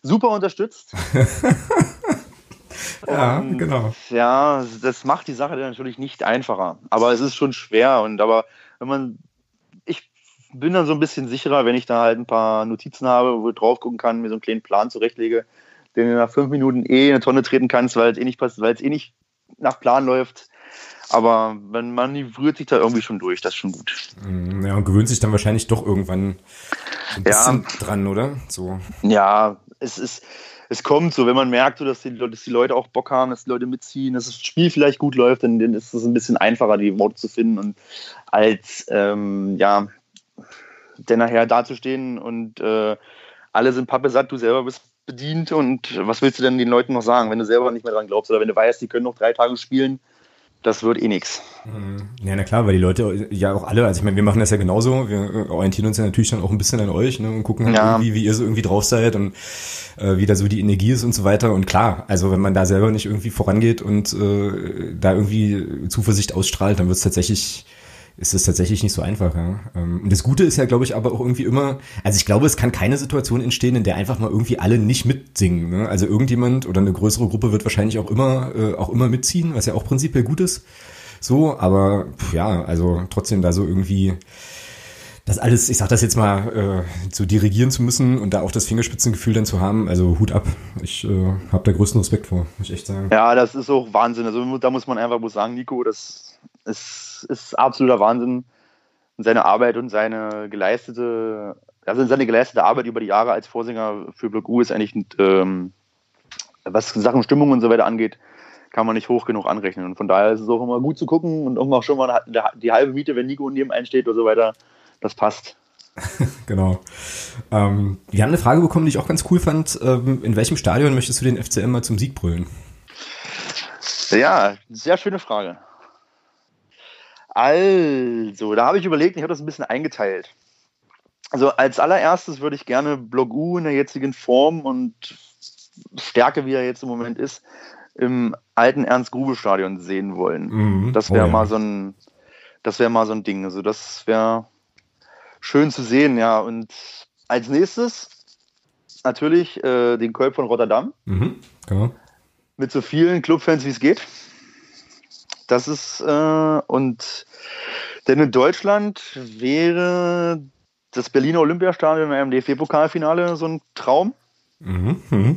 [SPEAKER 3] super unterstützt.
[SPEAKER 1] ja, und, genau.
[SPEAKER 3] Ja, das macht die Sache natürlich nicht einfacher. Aber es ist schon schwer. Und aber wenn man bin dann so ein bisschen sicherer, wenn ich da halt ein paar Notizen habe, wo ich drauf gucken kann, mir so einen kleinen Plan zurechtlege, den du nach fünf Minuten eh in eine Tonne treten kannst, weil es eh nicht passt, weil es eh nicht nach Plan läuft. Aber man rührt sich da irgendwie schon durch, das ist schon gut.
[SPEAKER 1] Mm, ja, und gewöhnt sich dann wahrscheinlich doch irgendwann ein bisschen ja. dran, oder? So.
[SPEAKER 3] Ja, es ist, es kommt so, wenn man merkt, dass die, dass die Leute auch Bock haben, dass die Leute mitziehen, dass das Spiel vielleicht gut läuft, dann, dann ist es ein bisschen einfacher, die Worte zu finden und als ähm, ja, denn nachher dazustehen und äh, alle sind Pappe satt, du selber bist bedient und was willst du denn den Leuten noch sagen, wenn du selber nicht mehr dran glaubst oder wenn du weißt, die können noch drei Tage spielen, das wird eh nichts.
[SPEAKER 1] Mhm. Ja, na klar, weil die Leute ja auch alle, also ich meine, wir machen das ja genauso, wir orientieren uns ja natürlich dann auch ein bisschen an euch ne, und gucken halt ja. irgendwie, wie ihr so irgendwie drauf seid und äh, wie da so die Energie ist und so weiter. Und klar, also wenn man da selber nicht irgendwie vorangeht und äh, da irgendwie Zuversicht ausstrahlt, dann wird es tatsächlich ist es tatsächlich nicht so einfach. Ja? Ähm, und das Gute ist ja, glaube ich, aber auch irgendwie immer, also ich glaube, es kann keine Situation entstehen, in der einfach mal irgendwie alle nicht mitsingen. Ne? Also irgendjemand oder eine größere Gruppe wird wahrscheinlich auch immer, äh, auch immer mitziehen, was ja auch prinzipiell gut ist. So, aber ja, also trotzdem da so irgendwie das alles, ich sag das jetzt mal, äh, zu dirigieren zu müssen und da auch das Fingerspitzengefühl dann zu haben, also Hut ab. Ich äh, habe da größten Respekt vor, muss ich echt sagen.
[SPEAKER 3] Ja, das ist auch Wahnsinn. Also da muss man einfach muss sagen, Nico, das ist, ist absoluter Wahnsinn. seine Arbeit und seine geleistete, also seine geleistete Arbeit über die Jahre als Vorsänger für Block U ist eigentlich, ähm, was Sachen Stimmung und so weiter angeht, kann man nicht hoch genug anrechnen. Und von daher ist es auch immer gut zu gucken und auch schon mal die halbe Miete, wenn Nico neben einen steht oder so weiter, das passt.
[SPEAKER 1] genau. Ähm, wir haben eine Frage bekommen, die ich auch ganz cool fand. Ähm, in welchem Stadion möchtest du den FCM mal zum Sieg brüllen?
[SPEAKER 3] Ja, sehr schöne Frage. Also, da habe ich überlegt, ich habe das ein bisschen eingeteilt. Also als allererstes würde ich gerne Block U in der jetzigen Form und Stärke, wie er jetzt im Moment ist, im alten Ernst-Grube-Stadion sehen wollen. Mhm. Das wäre oh, mal so ein, das wäre mal so ein Ding. Also das wäre schön zu sehen, ja. Und als nächstes natürlich äh, den Kolb von Rotterdam. Mhm, genau. Mit so vielen Clubfans, wie es geht. Das ist, äh, und denn in Deutschland wäre das Berliner Olympiastadion im DFB-Pokalfinale so ein Traum. Mhm, mh.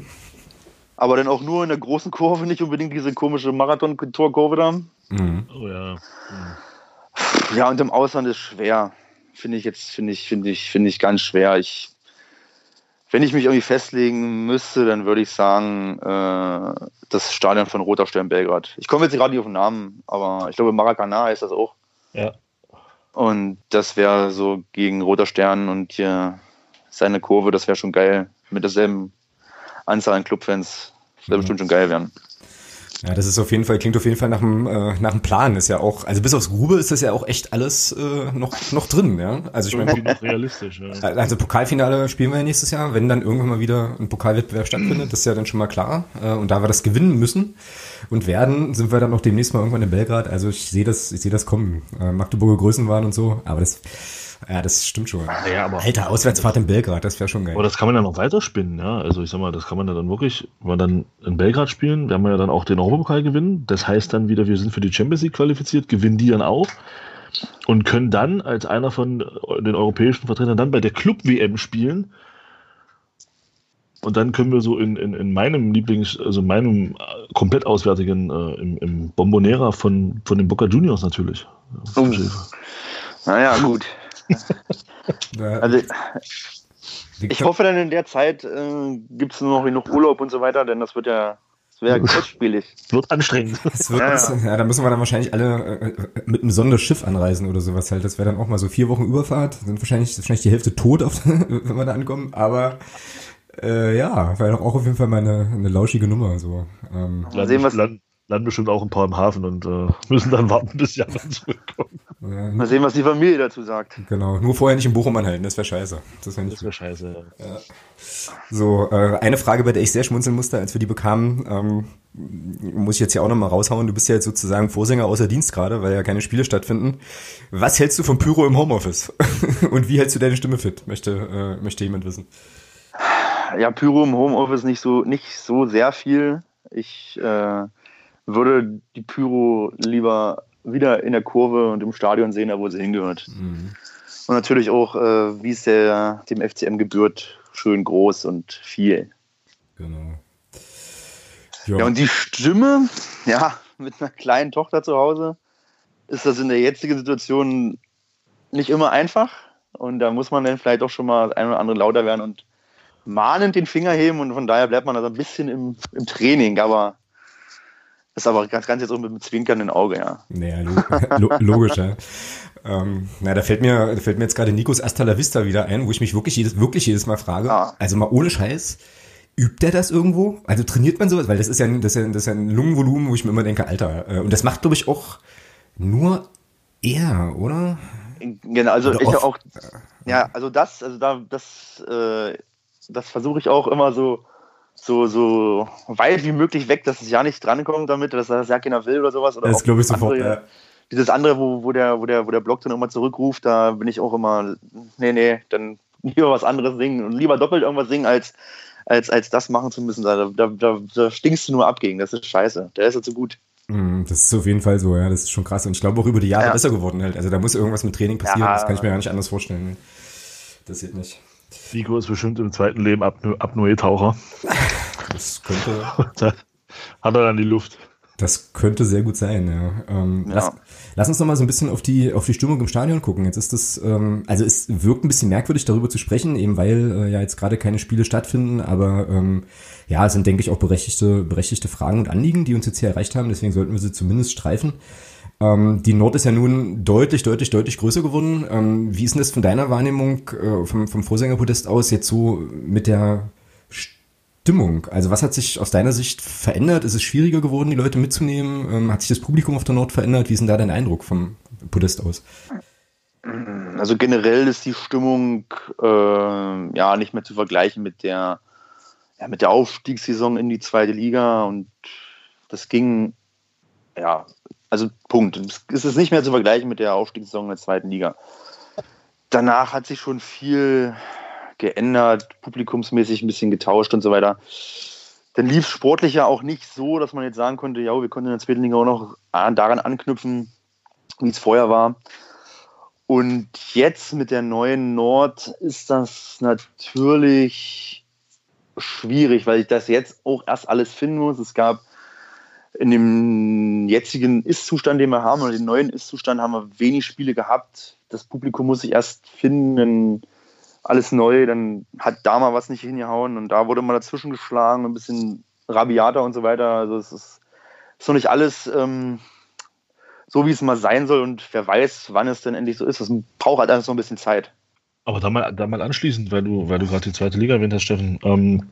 [SPEAKER 3] Aber dann auch nur in der großen Kurve, nicht unbedingt diese komische Marathon-Torkurve da. Mhm. Oh ja. Mhm. Ja, und im Ausland ist schwer finde ich jetzt, finde ich, finde ich, finde ich ganz schwer. Ich, wenn ich mich irgendwie festlegen müsste, dann würde ich sagen, äh, das Stadion von Roter Stern Belgrad. Ich komme jetzt gerade nicht auf den Namen, aber ich glaube Maracana heißt das auch. Ja. Und das wäre so gegen Roter Stern und hier seine Kurve, das wäre schon geil. Mit derselben Anzahl an Clubfans. Das wäre bestimmt schon geil werden.
[SPEAKER 1] Ja, das ist auf jeden Fall, klingt auf jeden Fall nach einem, äh, nach einem Plan. Ist ja auch, also bis aufs Grube ist das ja auch echt alles äh, noch, noch drin, ja. Also ich meine, noch realistisch, ja. Also Pokalfinale spielen wir ja nächstes Jahr, wenn dann irgendwann mal wieder ein Pokalwettbewerb stattfindet, das ist ja dann schon mal klar. Äh, und da wir das gewinnen müssen und werden, sind wir dann noch demnächst mal irgendwann in Belgrad. Also ich sehe das, ich sehe das kommen. Äh, Magdeburger Größen waren und so, aber das ja, das stimmt schon. Ja, aber Alter, Auswärtsfahrt in Belgrad, das wäre schon geil.
[SPEAKER 2] Aber das kann man ja noch weiterspinnen, ja. Also ich sag mal, das kann man ja dann wirklich, wenn wir dann in Belgrad spielen, werden wir ja dann auch den Europapokal gewinnen. Das heißt dann wieder, wir sind für die Champions League qualifiziert, gewinnen die dann auch und können dann als einer von den europäischen Vertretern dann bei der Club-WM spielen. Und dann können wir so in, in, in meinem Lieblings-, also meinem komplett auswärtigen, äh, im, im Bombonera von, von den Boca Juniors natürlich.
[SPEAKER 3] Oh. Naja, gut also, ich hoffe dann in der Zeit äh, gibt es nur noch genug Urlaub und so weiter, denn das wird ja das wäre ja kostspielig.
[SPEAKER 2] Wird anstrengend.
[SPEAKER 1] Wird, ja. ja, da müssen wir dann wahrscheinlich alle äh, mit einem Sonderschiff anreisen oder sowas halt. Das wäre dann auch mal so vier Wochen Überfahrt. Sind wahrscheinlich, wahrscheinlich die Hälfte tot, auf, wenn wir da ankommen. Aber äh, ja, wäre doch auch auf jeden Fall mal eine, eine lauschige Nummer. So.
[SPEAKER 2] Ähm, mal sehen, was, land, landen bestimmt auch ein paar im Hafen und äh, müssen dann warten, bis die anderen zurückkommen.
[SPEAKER 3] Ja, Mal sehen, was die Familie dazu sagt.
[SPEAKER 1] Genau, nur vorher nicht in Bochum anhalten, das wäre scheiße.
[SPEAKER 2] Das wäre wär scheiße. Ja.
[SPEAKER 1] So, äh, eine Frage, bei der ich sehr schmunzeln musste, als wir die bekamen, ähm, muss ich jetzt hier auch nochmal raushauen. Du bist ja jetzt sozusagen Vorsänger außer Dienst gerade, weil ja keine Spiele stattfinden. Was hältst du vom Pyro im Homeoffice? und wie hältst du deine Stimme fit? Möchte, äh, möchte jemand wissen.
[SPEAKER 3] Ja, Pyro im Homeoffice nicht so, nicht so sehr viel. Ich äh, würde die Pyro lieber wieder in der Kurve und im Stadion sehen, da wo sie hingehört. Mhm. Und natürlich auch, äh, wie es der, dem FCM gebührt, schön groß und viel. Genau. Ja. ja, und die Stimme, ja, mit einer kleinen Tochter zu Hause, ist das in der jetzigen Situation nicht immer einfach. Und da muss man dann vielleicht auch schon mal ein oder andere lauter werden und mahnend den Finger heben. Und von daher bleibt man da so ein bisschen im, im Training. Aber das ist aber ganz, ganz jetzt auch mit einem zwinkernden Auge, ja.
[SPEAKER 1] Naja, lo logisch, ja. Ähm, na, da fällt mir, da fällt mir jetzt gerade Nikos Asta la Vista wieder ein, wo ich mich wirklich jedes, wirklich jedes Mal frage, ah. also mal ohne Scheiß, übt der das irgendwo? Also trainiert man sowas? Weil das ist ja, das ist ja, das ist ja ein Lungenvolumen, wo ich mir immer denke, Alter, äh, und das macht, glaube ich, auch nur er, oder?
[SPEAKER 3] Genau, also oder ich auch, ja, also das, also da, das, äh, das versuche ich auch immer so, so, so weit wie möglich weg, dass es ja nicht drankommt damit, dass das ja keiner will oder sowas. Oder
[SPEAKER 1] das glaube ich sofort, ja.
[SPEAKER 3] dieses andere, wo, wo, der, wo, der, wo der Block dann immer zurückruft, da bin ich auch immer, nee, nee, dann lieber was anderes singen und lieber doppelt irgendwas singen, als, als, als das machen zu müssen. Da, da, da, da stinkst du nur ab gegen, das ist scheiße. Der ist ja zu gut.
[SPEAKER 1] Mm, das ist auf jeden Fall so, ja, das ist schon krass. Und ich glaube auch über die Jahre ja. besser geworden halt. Also da muss irgendwas mit Training passieren, ja. das kann ich mir gar nicht anders vorstellen. Das sieht nicht.
[SPEAKER 2] Vigo ist bestimmt im zweiten Leben Apnoe-Taucher.
[SPEAKER 1] Das könnte.
[SPEAKER 2] hat er dann die Luft.
[SPEAKER 1] Das könnte sehr gut sein, ja. Ähm, ja. Lass, lass, uns noch mal so ein bisschen auf die, auf die Stimmung im Stadion gucken. Jetzt ist das, ähm, also es wirkt ein bisschen merkwürdig, darüber zu sprechen, eben weil äh, ja jetzt gerade keine Spiele stattfinden, aber ähm, ja, es sind, denke ich, auch berechtigte, berechtigte Fragen und Anliegen, die uns jetzt hier erreicht haben, deswegen sollten wir sie zumindest streifen. Ähm, die Nord ist ja nun deutlich, deutlich, deutlich größer geworden. Ähm, wie ist denn das von deiner Wahrnehmung äh, vom, vom Vorsängerpodest aus jetzt so mit der Stimmung? Also was hat sich aus deiner Sicht verändert? Ist es schwieriger geworden, die Leute mitzunehmen? Ähm, hat sich das Publikum auf der Nord verändert? Wie ist denn da dein Eindruck vom Podest aus?
[SPEAKER 3] Also generell ist die Stimmung äh, ja nicht mehr zu vergleichen mit der, ja, mit der Aufstiegssaison in die zweite Liga und das ging, ja, also Punkt. Es ist nicht mehr zu vergleichen mit der Aufstiegssaison in der zweiten Liga. Danach hat sich schon viel geändert, publikumsmäßig ein bisschen getauscht und so weiter. Dann lief es sportlich ja auch nicht so, dass man jetzt sagen konnte, ja, wir konnten in der zweiten Liga auch noch daran anknüpfen, wie es vorher war. Und jetzt mit der neuen Nord ist das natürlich schwierig, weil ich das jetzt auch erst alles finden muss. Es gab in dem jetzigen Ist-Zustand, den wir haben, oder den neuen Ist-Zustand, haben wir wenig Spiele gehabt. Das Publikum muss sich erst finden alles neu, dann hat da mal was nicht hingehauen und da wurde mal dazwischen geschlagen, ein bisschen rabiater und so weiter. Also es ist, ist noch nicht alles ähm, so, wie es mal sein soll und wer weiß, wann es denn endlich so ist. Es braucht halt einfach so ein bisschen Zeit.
[SPEAKER 2] Aber da mal, da mal anschließend, weil du, weil du gerade die zweite Liga erwähnt hast, Steffen, ähm,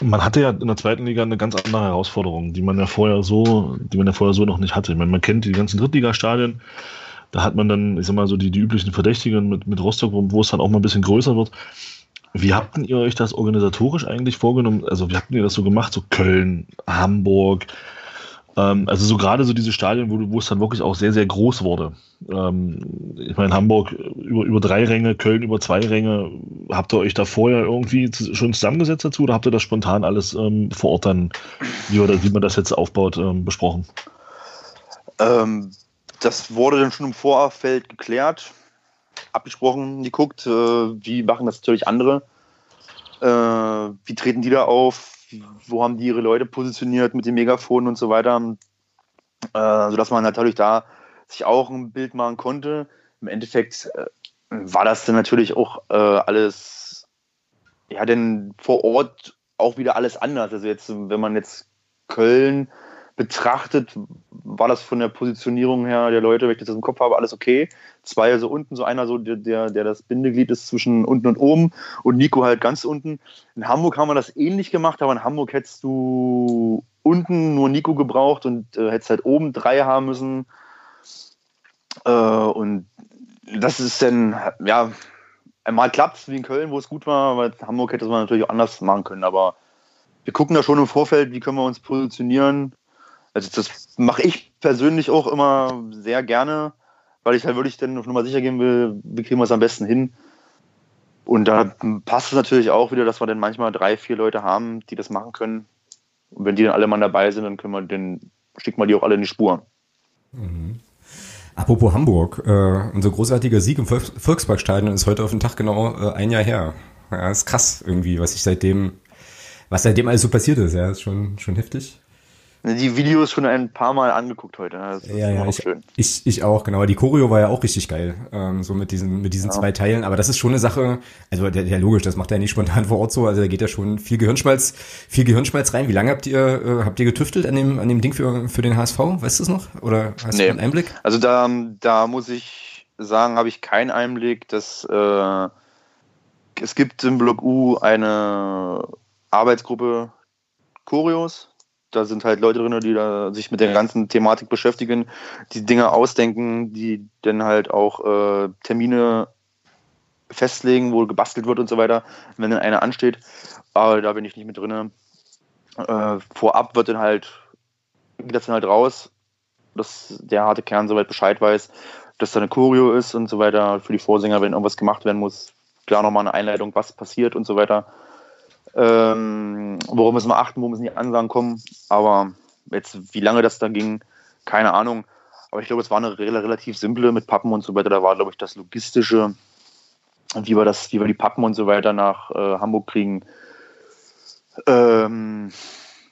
[SPEAKER 2] man hatte ja in der zweiten Liga eine ganz andere Herausforderung, die man ja vorher so, die man ja vorher so noch nicht hatte. Ich meine, man kennt die ganzen Drittligastadien, da hat man dann, ich sag mal, so die, die üblichen Verdächtigen mit, mit Rostock, wo es dann auch mal ein bisschen größer wird. Wie habt ihr euch das organisatorisch eigentlich vorgenommen? Also, wie habt ihr das so gemacht? So Köln, Hamburg, ähm, also so gerade so diese Stadien, wo, wo es dann wirklich auch sehr, sehr groß wurde. Ähm, ich meine, Hamburg über, über drei Ränge, Köln über zwei Ränge. Habt ihr euch da vorher irgendwie schon zusammengesetzt dazu oder habt ihr das spontan alles ähm, vor Ort dann, wie, oder wie man das jetzt aufbaut, ähm, besprochen?
[SPEAKER 3] Ähm, das wurde dann schon im Vorfeld geklärt, abgesprochen, geguckt, äh, wie machen das natürlich andere, äh, wie treten die da auf, wo haben die ihre Leute positioniert mit dem Megafon und so weiter, äh, sodass man natürlich da sich auch ein Bild machen konnte. Im Endeffekt äh, war das dann natürlich auch äh, alles, ja, denn vor Ort auch wieder alles anders. Also jetzt, wenn man jetzt Köln betrachtet, war das von der Positionierung her der Leute, wenn ich das im Kopf habe, alles okay. Zwei so unten, so einer so, der, der, das Bindeglied ist zwischen unten und oben und Nico halt ganz unten. In Hamburg haben wir das ähnlich gemacht, aber in Hamburg hättest du unten nur Nico gebraucht und äh, hättest halt oben drei haben müssen. Äh, und das ist dann, ja, einmal klappt es wie in Köln, wo es gut war, in Hamburg hätte man natürlich auch anders machen können, aber wir gucken da schon im Vorfeld, wie können wir uns positionieren also das mache ich persönlich auch immer sehr gerne, weil ich halt wirklich dann auf Nummer sicher gehen will, wie kriegen wir es am besten hin. Und da passt es natürlich auch wieder, dass wir dann manchmal drei, vier Leute haben, die das machen können. Und wenn die dann alle mal dabei sind, dann können wir den, schicken wir die auch alle in die Spur.
[SPEAKER 1] Mhm. Apropos Hamburg, äh, unser großartiger Sieg im Volksparkstadion ist heute auf den Tag genau äh, ein Jahr her. Ja, ist krass irgendwie, was ich seitdem, was seitdem alles so passiert ist. Ja, ist schon, schon heftig
[SPEAKER 3] die Videos schon ein paar Mal angeguckt heute. Ne?
[SPEAKER 1] Das ja, ja, ich, schön. Ich, ich auch, genau. Die Choreo war ja auch richtig geil, ähm, so mit diesen, mit diesen ja. zwei Teilen. Aber das ist schon eine Sache, also der, der logisch, das macht er nicht spontan vor Ort so. Also da geht ja schon viel Gehirnschmalz, viel Gehirnschmalz rein. Wie lange habt ihr, äh, habt ihr getüftelt an dem, an dem Ding für, für den HSV? Weißt du es noch? Oder hast nee. du einen Einblick?
[SPEAKER 3] Also da, da muss ich sagen, habe ich keinen Einblick. Dass, äh, es gibt im Block U eine Arbeitsgruppe Choreos da sind halt Leute drin, die da sich mit der ganzen Thematik beschäftigen, die Dinge ausdenken, die dann halt auch äh, Termine festlegen, wo gebastelt wird und so weiter, wenn dann einer ansteht. Aber da bin ich nicht mit drin. Äh, vorab wird dann halt, geht das dann halt raus dass der harte Kern soweit Bescheid weiß, dass da eine Choreo ist und so weiter für die Vorsänger, wenn irgendwas gemacht werden muss. Klar nochmal eine Einleitung, was passiert und so weiter. Ähm, worum müssen wir achten, wo müssen die Ansagen kommen. Aber jetzt, wie lange das da ging, keine Ahnung. Aber ich glaube, es war eine relativ simple mit Pappen und so weiter. Da war, glaube ich, das Logistische, wie wir, das, wie wir die Pappen und so weiter nach äh, Hamburg kriegen, ähm,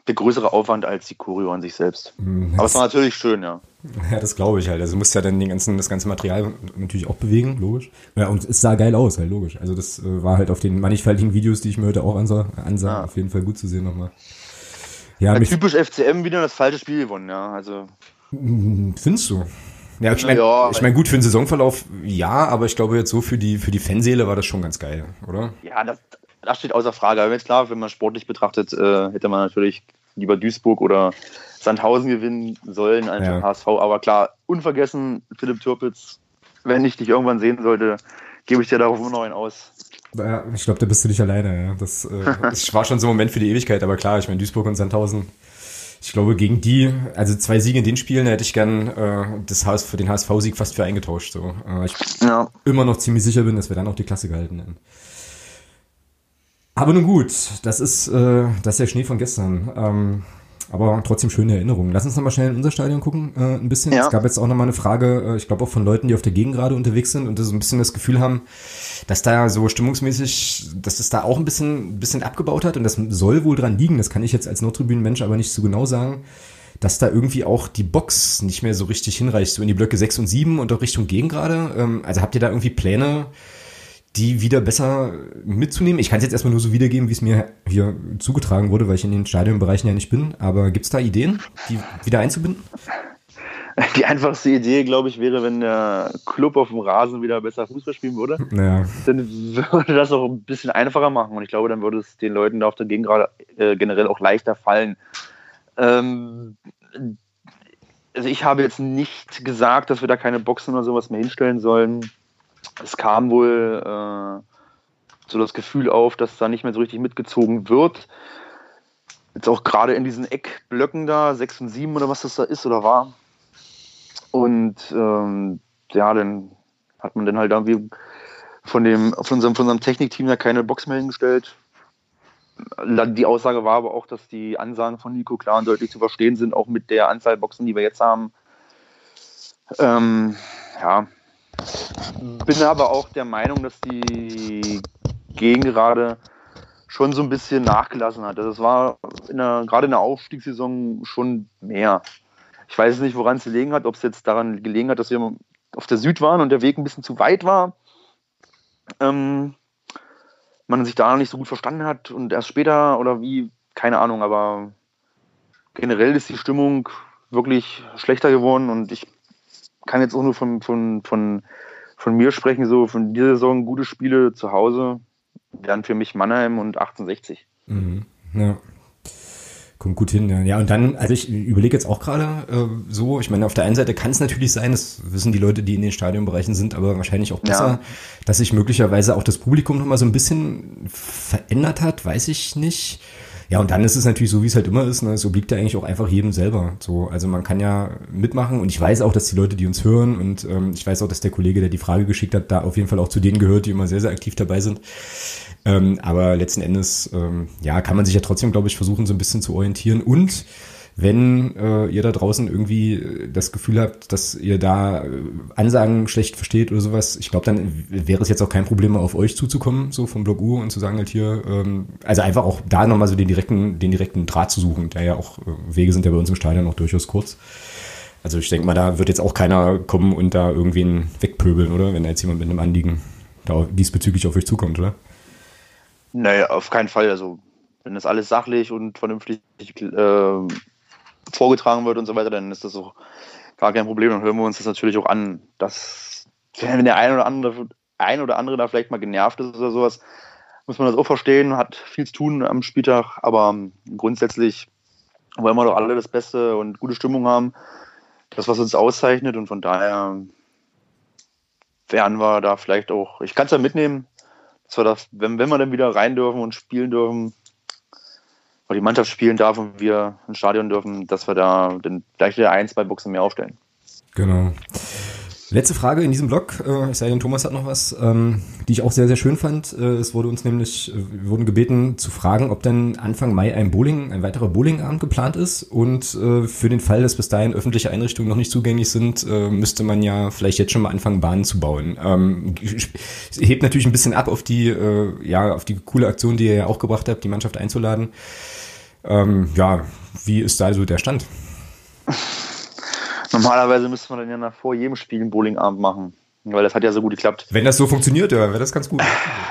[SPEAKER 3] der größere Aufwand als die Choreo an sich selbst. Mhm, Aber es war natürlich schön, ja.
[SPEAKER 1] Ja, das glaube ich halt. Also du musst ja dann den ganzen, das ganze Material natürlich auch bewegen, logisch. Ja, und es sah geil aus, halt logisch. Also das äh, war halt auf den mannigfaltigen Videos, die ich mir heute auch ansah, ansah ja. auf jeden Fall gut zu sehen nochmal.
[SPEAKER 3] Ja, ja typisch FCM wieder das falsche Spiel gewonnen, ja. Also.
[SPEAKER 1] Hm, findest du? Ja, ich meine, ja, ich mein, gut für den Saisonverlauf, ja, aber ich glaube jetzt so für die, für die Fanseele war das schon ganz geil, oder?
[SPEAKER 3] Ja, das, das steht außer Frage. Aber jetzt klar, wenn man sportlich betrachtet, äh, hätte man natürlich lieber Duisburg oder Sandhausen gewinnen sollen als ja. HSV. Aber klar, unvergessen, Philipp Türpitz, wenn ich dich irgendwann sehen sollte, gebe ich dir darauf immer noch einen aus.
[SPEAKER 1] Ja, ich glaube, da bist du nicht alleine. Ja. Das, äh, das war schon so ein Moment für die Ewigkeit, aber klar, ich meine, Duisburg und Sandhausen, ich glaube, gegen die, also zwei Siege in den Spielen, da hätte ich gern äh, das HS, für den HSV-Sieg fast für eingetauscht. So. Äh, ich ja. immer noch ziemlich sicher bin, dass wir dann auch die Klasse gehalten hätten. Aber nun gut, das ist, äh, das ist der Schnee von gestern. Ähm, aber trotzdem schöne Erinnerungen. Lass uns nochmal schnell in unser Stadion gucken, äh, ein bisschen. Ja. Es gab jetzt auch nochmal eine Frage, äh, ich glaube auch von Leuten, die auf der Gegend gerade unterwegs sind und so ein bisschen das Gefühl haben, dass da so stimmungsmäßig, dass es da auch ein bisschen, ein bisschen abgebaut hat und das soll wohl dran liegen, das kann ich jetzt als Nordtribünen-Mensch aber nicht so genau sagen, dass da irgendwie auch die Box nicht mehr so richtig hinreicht, so in die Blöcke 6 und 7 und auch Richtung Gegend gerade. Ähm, also habt ihr da irgendwie Pläne, die wieder besser mitzunehmen. Ich kann es jetzt erstmal nur so wiedergeben, wie es mir hier zugetragen wurde, weil ich in den Stadionbereichen ja nicht bin. Aber gibt es da Ideen, die wieder einzubinden?
[SPEAKER 3] Die einfachste Idee, glaube ich, wäre, wenn der Club auf dem Rasen wieder besser Fußball spielen würde.
[SPEAKER 1] Ja.
[SPEAKER 3] Dann würde das auch ein bisschen einfacher machen. Und ich glaube, dann würde es den Leuten da auf der Gegend gerade äh, generell auch leichter fallen. Ähm, also ich habe jetzt nicht gesagt, dass wir da keine Boxen oder sowas mehr hinstellen sollen es kam wohl äh, so das Gefühl auf, dass da nicht mehr so richtig mitgezogen wird. Jetzt auch gerade in diesen Eckblöcken da, 6 und 7 oder was das da ist oder war. Und ähm, ja, dann hat man dann halt irgendwie von, dem, von, unserem, von unserem Technikteam da keine Box mehr hingestellt. Die Aussage war aber auch, dass die Ansagen von Nico klar und deutlich zu verstehen sind, auch mit der Anzahl Boxen, die wir jetzt haben. Ähm, ja, bin aber auch der Meinung, dass die Gegend gerade schon so ein bisschen nachgelassen hat. Also es war der, gerade in der Aufstiegssaison schon mehr. Ich weiß nicht, woran es gelegen hat, ob es jetzt daran gelegen hat, dass wir auf der Süd waren und der Weg ein bisschen zu weit war. Ähm, man sich da nicht so gut verstanden hat und erst später oder wie, keine Ahnung, aber generell ist die Stimmung wirklich schlechter geworden und ich kann jetzt auch nur von, von, von, von mir sprechen, so von dieser Saison gute Spiele zu Hause wären für mich Mannheim und 1860.
[SPEAKER 1] Mhm. Ja. Kommt gut hin, ja. Ja, und dann, also ich überlege jetzt auch gerade äh, so, ich meine, auf der einen Seite kann es natürlich sein, das wissen die Leute, die in den Stadionbereichen sind, aber wahrscheinlich auch besser, ja. dass sich möglicherweise auch das Publikum nochmal so ein bisschen verändert hat, weiß ich nicht. Ja, und dann ist es natürlich so, wie es halt immer ist, ne? so obliegt ja eigentlich auch einfach jedem selber. So, also man kann ja mitmachen und ich weiß auch, dass die Leute, die uns hören und ähm, ich weiß auch, dass der Kollege, der die Frage geschickt hat, da auf jeden Fall auch zu denen gehört, die immer sehr, sehr aktiv dabei sind. Ähm, aber letzten Endes, ähm, ja, kann man sich ja trotzdem, glaube ich, versuchen, so ein bisschen zu orientieren und wenn äh, ihr da draußen irgendwie äh, das Gefühl habt, dass ihr da äh, Ansagen schlecht versteht oder sowas, ich glaube, dann wäre es jetzt auch kein Problem, auf euch zuzukommen, so vom Blog U und zu sagen halt hier, ähm, also einfach auch da nochmal so den direkten, den direkten Draht zu suchen, der ja auch, äh, Wege sind ja bei uns im Stadion auch durchaus kurz. Also ich denke mal, da wird jetzt auch keiner kommen und da irgendwen wegpöbeln, oder? Wenn da jetzt jemand mit einem Anliegen da diesbezüglich auf euch zukommt, oder?
[SPEAKER 3] Naja, auf keinen Fall. Also wenn das alles sachlich und vernünftig äh, vorgetragen wird und so weiter, dann ist das auch gar kein Problem. Dann hören wir uns das natürlich auch an. Dass, wenn der ein oder andere, ein oder andere da vielleicht mal genervt ist oder sowas, muss man das auch verstehen, hat viel zu tun am Spieltag, aber grundsätzlich wollen wir doch alle das Beste und gute Stimmung haben. Das, was uns auszeichnet und von daher werden wir da vielleicht auch, ich kann es ja mitnehmen, dass wir das, wenn, wenn wir dann wieder rein dürfen und spielen dürfen, die Mannschaft spielen darf und wir ins Stadion dürfen, dass wir da dann gleich wieder ein, zwei Boxen mehr aufstellen.
[SPEAKER 1] Genau. Letzte Frage in diesem Blog, äh, es sei denn, Thomas hat noch was, ähm, die ich auch sehr, sehr schön fand. Äh, es wurde uns nämlich, äh, wir wurden gebeten zu fragen, ob denn Anfang Mai ein Bowling, ein weiterer Bowlingabend geplant ist. Und äh, für den Fall, dass bis dahin öffentliche Einrichtungen noch nicht zugänglich sind, müsste man ja vielleicht jetzt schon mal anfangen, Bahnen zu bauen. Ähm, hebt natürlich ein bisschen ab auf die, ja, auf die coole Aktion, die ihr ja auch gebracht habt, die Mannschaft einzuladen. Ähm, ja, wie ist da also der Stand?
[SPEAKER 3] Normalerweise müsste man dann ja nach vor jedem Spiel einen Bowlingabend machen, weil das hat ja so gut geklappt.
[SPEAKER 1] Wenn das so funktioniert, ja, wäre das ganz gut.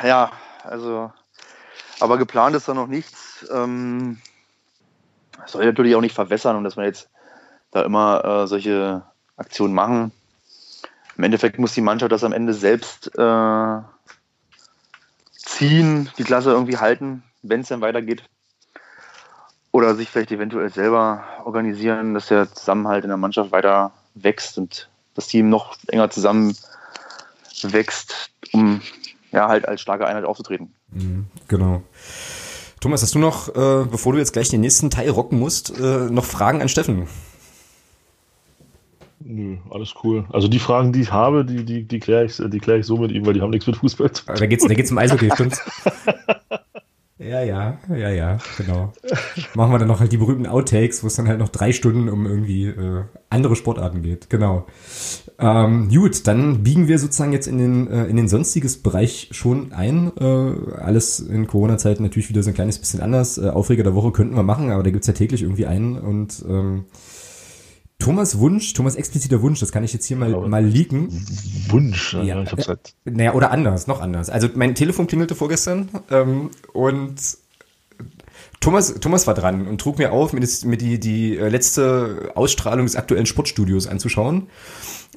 [SPEAKER 3] Ja, also, aber geplant ist da noch nichts. Ähm, soll natürlich auch nicht verwässern und dass wir jetzt da immer äh, solche Aktionen machen. Im Endeffekt muss die Mannschaft das am Ende selbst äh, ziehen, die Klasse irgendwie halten, wenn es dann weitergeht. Oder sich vielleicht eventuell selber organisieren, dass der Zusammenhalt in der Mannschaft weiter wächst und das Team noch enger zusammen wächst, um ja halt als starke Einheit aufzutreten.
[SPEAKER 1] Mhm, genau. Thomas, hast du noch, äh, bevor du jetzt gleich den nächsten Teil rocken musst, äh, noch Fragen an Steffen?
[SPEAKER 2] Nö, alles cool. Also die Fragen, die ich habe, die, die, die kläre ich, die klär ich so mit ihm, weil die haben nichts mit Fußball zu
[SPEAKER 1] tun. Da geht's, da geht's um Eishockey, stimmt's? Ja, ja, ja, ja, genau. Machen wir dann noch halt die berühmten Outtakes, wo es dann halt noch drei Stunden um irgendwie äh, andere Sportarten geht. Genau. Ähm, gut, dann biegen wir sozusagen jetzt in den, äh, in den sonstiges Bereich schon ein. Äh, alles in Corona-Zeiten natürlich wieder so ein kleines bisschen anders. Äh, Aufreger der Woche könnten wir machen, aber da gibt's ja täglich irgendwie einen und ähm, Thomas Wunsch, Thomas expliziter Wunsch, das kann ich jetzt hier mal, mal leaken.
[SPEAKER 2] Wunsch, ja, ja ich hab's
[SPEAKER 1] halt. Naja, oder anders, noch anders. Also mein Telefon klingelte vorgestern ähm, und Thomas, Thomas war dran und trug mir auf, mir, das, mir die, die äh, letzte Ausstrahlung des aktuellen Sportstudios anzuschauen,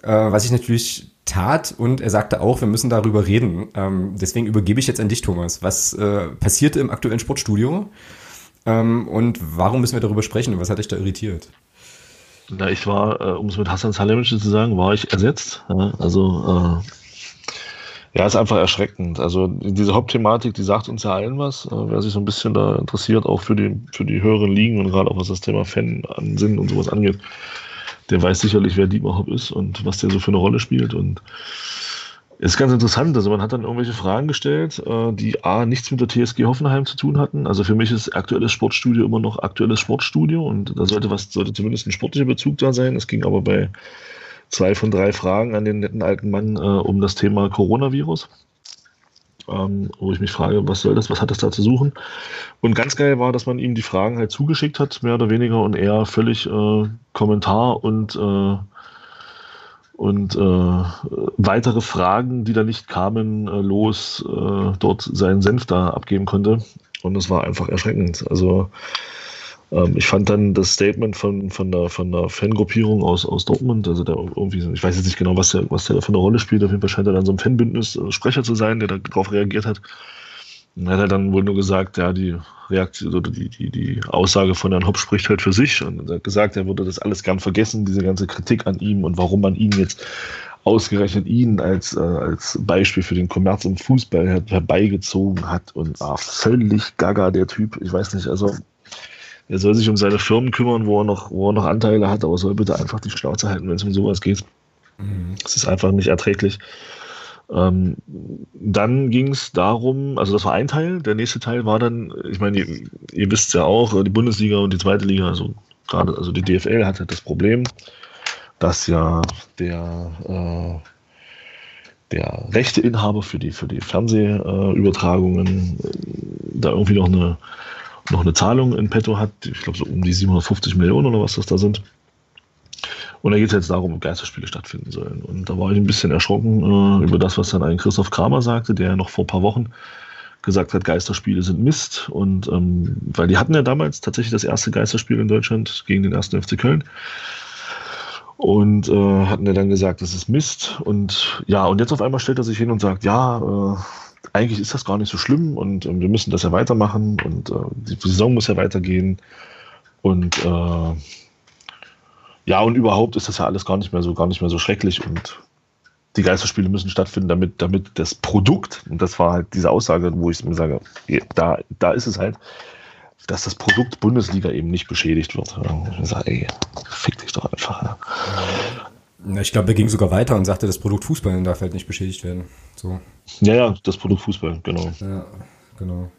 [SPEAKER 1] äh, was ich natürlich tat und er sagte auch, wir müssen darüber reden. Ähm, deswegen übergebe ich jetzt an dich, Thomas. Was äh, passierte im aktuellen Sportstudio ähm, und warum müssen wir darüber sprechen und was hat dich da irritiert?
[SPEAKER 2] Na, ich war, äh, um es mit Hassan Salemici zu sagen, war ich ersetzt. Ja, also äh, ja, ist einfach erschreckend. Also diese Hauptthematik, die sagt uns ja allen was. Äh, wer sich so ein bisschen da interessiert, auch für die, für die höheren Ligen und gerade auch was das Thema Fan-Ansinn und sowas angeht, der weiß sicherlich, wer Dietmar Hopp ist und was der so für eine Rolle spielt. Und ist ganz interessant. Also man hat dann irgendwelche Fragen gestellt, äh, die A, nichts mit der TSG Hoffenheim zu tun hatten. Also für mich ist aktuelles Sportstudio immer noch aktuelles Sportstudio und da sollte was, sollte zumindest ein sportlicher Bezug da sein. Es ging aber bei zwei von drei Fragen an den netten alten Mann äh, um das Thema Coronavirus. Ähm, wo ich mich frage, was soll das, was hat das da zu suchen? Und ganz geil war, dass man ihm die Fragen halt zugeschickt hat, mehr oder weniger, und er völlig äh, Kommentar und äh, und äh, weitere Fragen, die da nicht kamen, äh, los äh, dort seinen Senf da abgeben konnte. Und es war einfach erschreckend. Also ähm, ich fand dann das Statement von, von, der, von der Fangruppierung aus, aus Dortmund, also der irgendwie, ich weiß jetzt nicht genau, was der, was der da für eine Rolle spielt, auf jeden Fall scheint er dann so ein Fanbündnis äh, zu sein, der darauf reagiert hat. Und hat er dann wohl nur gesagt, ja, die Reaktion oder die, die, die Aussage von Herrn Hopp spricht halt für sich. Und er hat gesagt, er würde das alles gern vergessen, diese ganze Kritik an ihm und warum man ihn jetzt ausgerechnet ihn als, äh, als Beispiel für den Kommerz im Fußball her herbeigezogen hat. Und ah, völlig gaga der Typ. Ich weiß nicht, also er soll sich um seine Firmen kümmern, wo er noch, wo er noch Anteile hat, aber soll bitte einfach die Schnauze halten, wenn es um sowas geht. Mhm. Es ist einfach nicht erträglich. Ähm, dann ging es darum, also das war ein Teil, der nächste Teil war dann, ich meine, ihr, ihr wisst ja auch, die Bundesliga und die zweite Liga, also gerade, also die DFL hat halt das Problem, dass ja der, äh, der Rechteinhaber für die, für die Fernsehübertragungen äh, da irgendwie noch eine, noch eine Zahlung in petto hat, ich glaube so um die 750 Millionen oder was das da sind. Und da geht es jetzt darum, ob Geisterspiele stattfinden sollen. Und da war ich ein bisschen erschrocken äh, über das, was dann ein Christoph Kramer sagte, der noch vor ein paar Wochen gesagt hat, Geisterspiele sind Mist. Und ähm, weil die hatten ja damals tatsächlich das erste Geisterspiel in Deutschland gegen den ersten FC Köln. Und äh, hatten ja dann gesagt, das ist Mist. Und ja, und jetzt auf einmal stellt er sich hin und sagt, ja, äh, eigentlich ist das gar nicht so schlimm und äh, wir müssen das ja weitermachen und äh, die Saison muss ja weitergehen. Und äh, ja, und überhaupt ist das ja alles gar nicht mehr so, gar nicht mehr so schrecklich und die Geisterspiele müssen stattfinden, damit, damit das Produkt, und das war halt diese Aussage, wo ich mir sage, da, da ist es halt, dass das Produkt Bundesliga eben nicht beschädigt wird. Ich sage, ey, fick dich doch einfach.
[SPEAKER 1] Ich glaube, er ging sogar weiter und sagte, das Produkt Fußball darf halt nicht beschädigt werden. So.
[SPEAKER 2] Ja, ja, das Produkt Fußball, genau.
[SPEAKER 1] Ja, genau.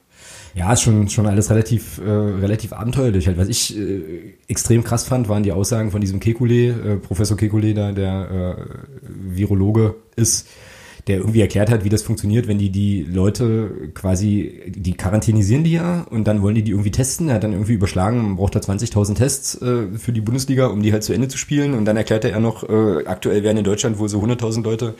[SPEAKER 1] Ja, ist schon, schon alles relativ, äh, relativ abenteuerlich. Halt. Was ich äh, extrem krass fand, waren die Aussagen von diesem Kekulé, äh, Professor Kekulé, da, der äh, Virologe ist, der irgendwie erklärt hat, wie das funktioniert, wenn die die Leute quasi, die quarantänisieren die ja und dann wollen die die irgendwie testen. Er hat dann irgendwie überschlagen, man braucht da 20.000 Tests äh, für die Bundesliga, um die halt zu Ende zu spielen. Und dann erklärte er noch, äh, aktuell werden in Deutschland wohl so 100.000 Leute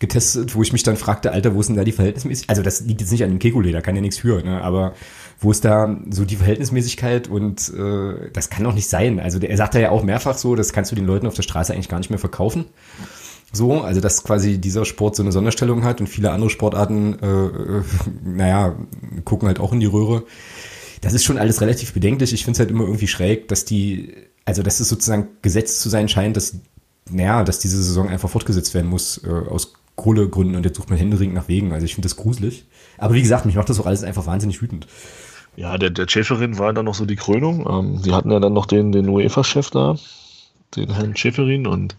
[SPEAKER 1] getestet, wo ich mich dann fragte, Alter, wo ist denn da die Verhältnismäßigkeit? Also das liegt jetzt nicht an dem Kekulé, da kann ja nichts für, ne? aber wo ist da so die Verhältnismäßigkeit und äh, das kann doch nicht sein. Also er sagt ja auch mehrfach so, das kannst du den Leuten auf der Straße eigentlich gar nicht mehr verkaufen. So, also dass quasi dieser Sport so eine Sonderstellung hat und viele andere Sportarten, äh, äh, naja, gucken halt auch in die Röhre. Das ist schon alles relativ bedenklich. Ich finde es halt immer irgendwie schräg, dass die, also dass es sozusagen gesetzt zu sein scheint, dass, naja, dass diese Saison einfach fortgesetzt werden muss äh, aus Kohlegründen und jetzt sucht man händeringend nach Wegen. Also ich finde das gruselig. Aber wie gesagt, mich macht das auch alles einfach wahnsinnig wütend.
[SPEAKER 2] Ja, der, der Schäferin war dann noch so die Krönung. Ähm, die hatten ja dann noch den, den UEFA-Chef da, den Herrn Schäferin und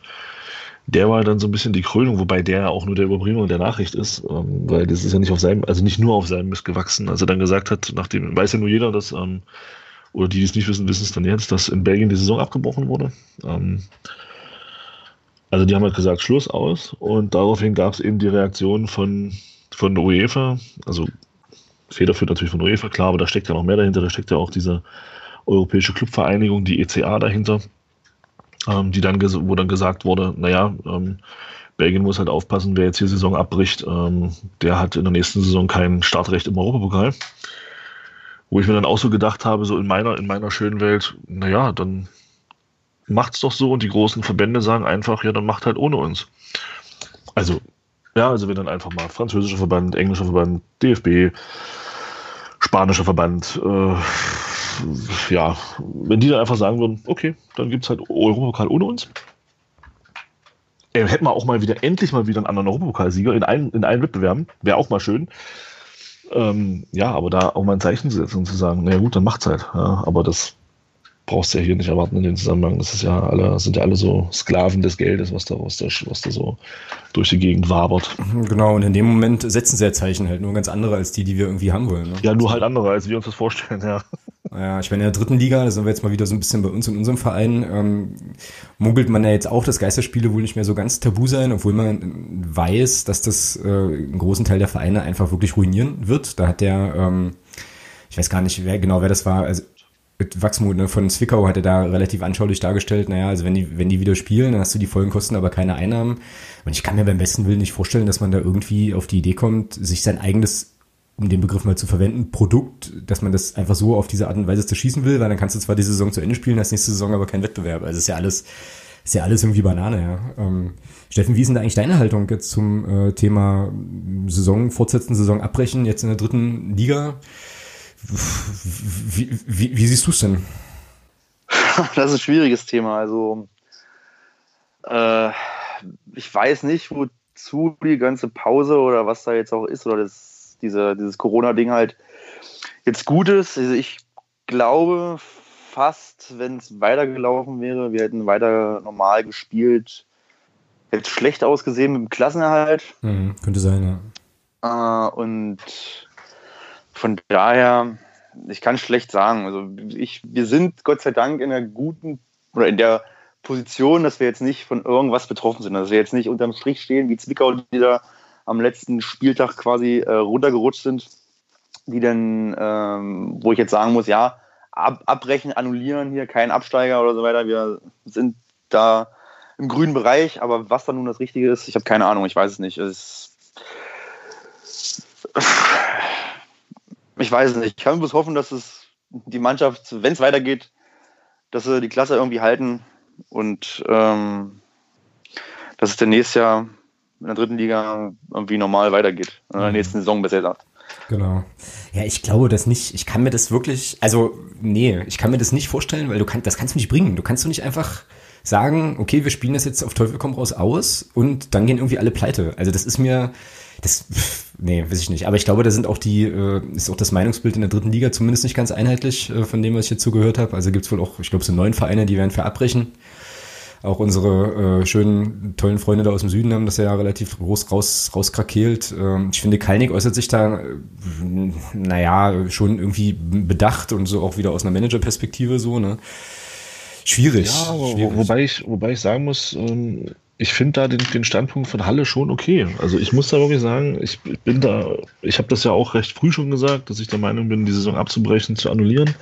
[SPEAKER 2] der war dann so ein bisschen die Krönung, wobei der auch nur der Überbringer der Nachricht ist, ähm, weil das ist ja nicht auf seinem, also nicht nur auf seinem Mist gewachsen. Als er dann gesagt hat, nachdem, weiß ja nur jeder, dass, ähm, oder die, die es nicht wissen, wissen es dann jetzt, dass in Belgien die Saison abgebrochen wurde. Ähm, also die haben halt gesagt, Schluss aus. Und daraufhin gab es eben die Reaktion von, von UEFA, also federführt natürlich von UEFA, klar, aber da steckt ja noch mehr dahinter, da steckt ja auch diese Europäische Clubvereinigung, die ECA dahinter. Ähm, die dann, wo dann gesagt wurde, naja, ähm, Belgien muss halt aufpassen, wer jetzt hier Saison abbricht, ähm, der hat in der nächsten Saison kein Startrecht im Europapokal. Wo ich mir dann auch so gedacht habe, so in meiner, in meiner schönen Welt, naja, dann macht's doch so und die großen Verbände sagen einfach, ja, dann macht halt ohne uns. Also, ja, also wir dann einfach mal französischer Verband, englischer Verband, DFB, spanischer Verband, äh, ja, wenn die dann einfach sagen würden, okay, dann gibt es halt Europapokal ohne uns. Äh, hätten wir auch mal wieder, endlich mal wieder einen anderen Europapokalsieger in allen, in allen Wettbewerben. Wäre auch mal schön. Ähm, ja, aber da auch mal ein Zeichen zu setzen und zu sagen, naja gut, dann macht's halt. Ja, aber das brauchst du ja hier nicht erwarten in dem Zusammenhang. Das ist ja alle, sind ja alle so Sklaven des Geldes, was da, was da, was da so durch die Gegend wabert.
[SPEAKER 1] Genau, und in dem Moment setzen sie ja Zeichen halt nur ganz andere als die, die wir irgendwie haben wollen. Ne?
[SPEAKER 2] Ja, nur halt andere, als wir uns das vorstellen, ja.
[SPEAKER 1] Ja, ich meine, in der dritten Liga, da sind wir jetzt mal wieder so ein bisschen bei uns in unserem Verein, ähm, munkelt man ja jetzt auch, dass Geisterspiele wohl nicht mehr so ganz tabu sein, obwohl man weiß, dass das äh, einen großen Teil der Vereine einfach wirklich ruinieren wird. Da hat der, ähm, ich weiß gar nicht, wer genau wer das war, also Wachsmut ne, von Zwickau hat er da relativ anschaulich dargestellt, naja, also wenn die, wenn die wieder spielen, dann hast du die vollen Kosten, aber keine Einnahmen. Und ich kann mir beim besten Willen nicht vorstellen, dass man da irgendwie auf die Idee kommt, sich sein eigenes um den Begriff mal zu verwenden, Produkt, dass man das einfach so auf diese Art und Weise zerschießen will, weil dann kannst du zwar die Saison zu Ende spielen, hast nächste Saison aber kein Wettbewerb. Also ist ja alles, ist ja alles irgendwie Banane, ja. Ähm, Steffen, wie ist denn da eigentlich deine Haltung jetzt zum äh, Thema Saison fortsetzen, Saison abbrechen, jetzt in der dritten Liga? Wie, wie, wie siehst du es denn?
[SPEAKER 3] Das ist ein schwieriges Thema. Also äh, ich weiß nicht, wozu die ganze Pause oder was da jetzt auch ist oder das diese, dieses Corona-Ding halt jetzt gut ist. Also ich glaube fast, wenn es weitergelaufen wäre, wir hätten weiter normal gespielt, hätte schlecht ausgesehen mit dem Klassenerhalt.
[SPEAKER 1] Mhm, könnte sein,
[SPEAKER 3] ja. Äh, und von daher, ich kann schlecht sagen. Also ich, wir sind Gott sei Dank in einer guten oder in der Position, dass wir jetzt nicht von irgendwas betroffen sind, dass wir jetzt nicht unterm Strich stehen wie Zwickau, die da am letzten Spieltag quasi äh, runtergerutscht sind, die dann, ähm, wo ich jetzt sagen muss, ja, ab, abbrechen, annullieren, hier kein Absteiger oder so weiter. Wir sind da im grünen Bereich, aber was da nun das Richtige ist, ich habe keine Ahnung, ich weiß es nicht. Es ich weiß es nicht. Ich kann bloß hoffen, dass es die Mannschaft, wenn es weitergeht, dass sie die Klasse irgendwie halten und ähm, dass es der nächste Jahr in der dritten Liga irgendwie normal weitergeht. In der mhm. nächsten Saison besser gesagt.
[SPEAKER 1] Genau. Ja, ich glaube das nicht. Ich kann mir das wirklich, also nee, ich kann mir das nicht vorstellen, weil du kannst, das kannst du nicht bringen. Du kannst du nicht einfach sagen, okay, wir spielen das jetzt auf Teufel komm raus aus und dann gehen irgendwie alle pleite. Also das ist mir, Das, nee, weiß ich nicht. Aber ich glaube, da sind auch die, äh, ist auch das Meinungsbild in der dritten Liga zumindest nicht ganz einheitlich, äh, von dem, was ich jetzt zugehört habe. Also gibt's wohl auch, ich glaube, so neun Vereine, die werden für abbrechen. Auch unsere äh, schönen, tollen Freunde da aus dem Süden haben das ja relativ groß raus, rauskrakeelt. Ähm, ich finde, Kalnick äußert sich da, äh, naja, schon irgendwie bedacht und so auch wieder aus einer Managerperspektive so, ne? Schwierig.
[SPEAKER 2] Ja,
[SPEAKER 1] schwierig.
[SPEAKER 2] Wo, wobei, ich, wobei ich sagen muss, ähm, ich finde da den, den Standpunkt von Halle schon okay. Also ich muss da wirklich sagen, ich bin da, ich habe das ja auch recht früh schon gesagt, dass ich der Meinung bin, die Saison abzubrechen, zu annullieren.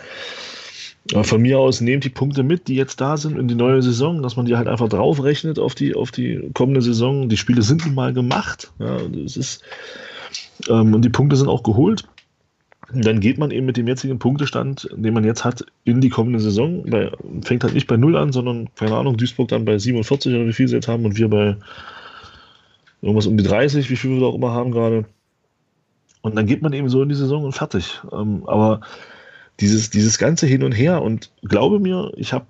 [SPEAKER 2] Aber von mir aus nehmt die Punkte mit, die jetzt da sind in die neue Saison, dass man die halt einfach draufrechnet auf die, auf die kommende Saison. Die Spiele sind nun mal gemacht. Ja, das ist, ähm, und die Punkte sind auch geholt. Dann geht man eben mit dem jetzigen Punktestand, den man jetzt hat, in die kommende Saison. Bei, fängt halt nicht bei 0 an, sondern, keine Ahnung, Duisburg dann bei 47 oder wie viel sie jetzt haben und wir bei irgendwas um die 30, wie viel wir da auch immer haben gerade. Und dann geht man eben so in die Saison und fertig. Ähm, aber dieses, dieses ganze Hin und Her und glaube mir, ich habe,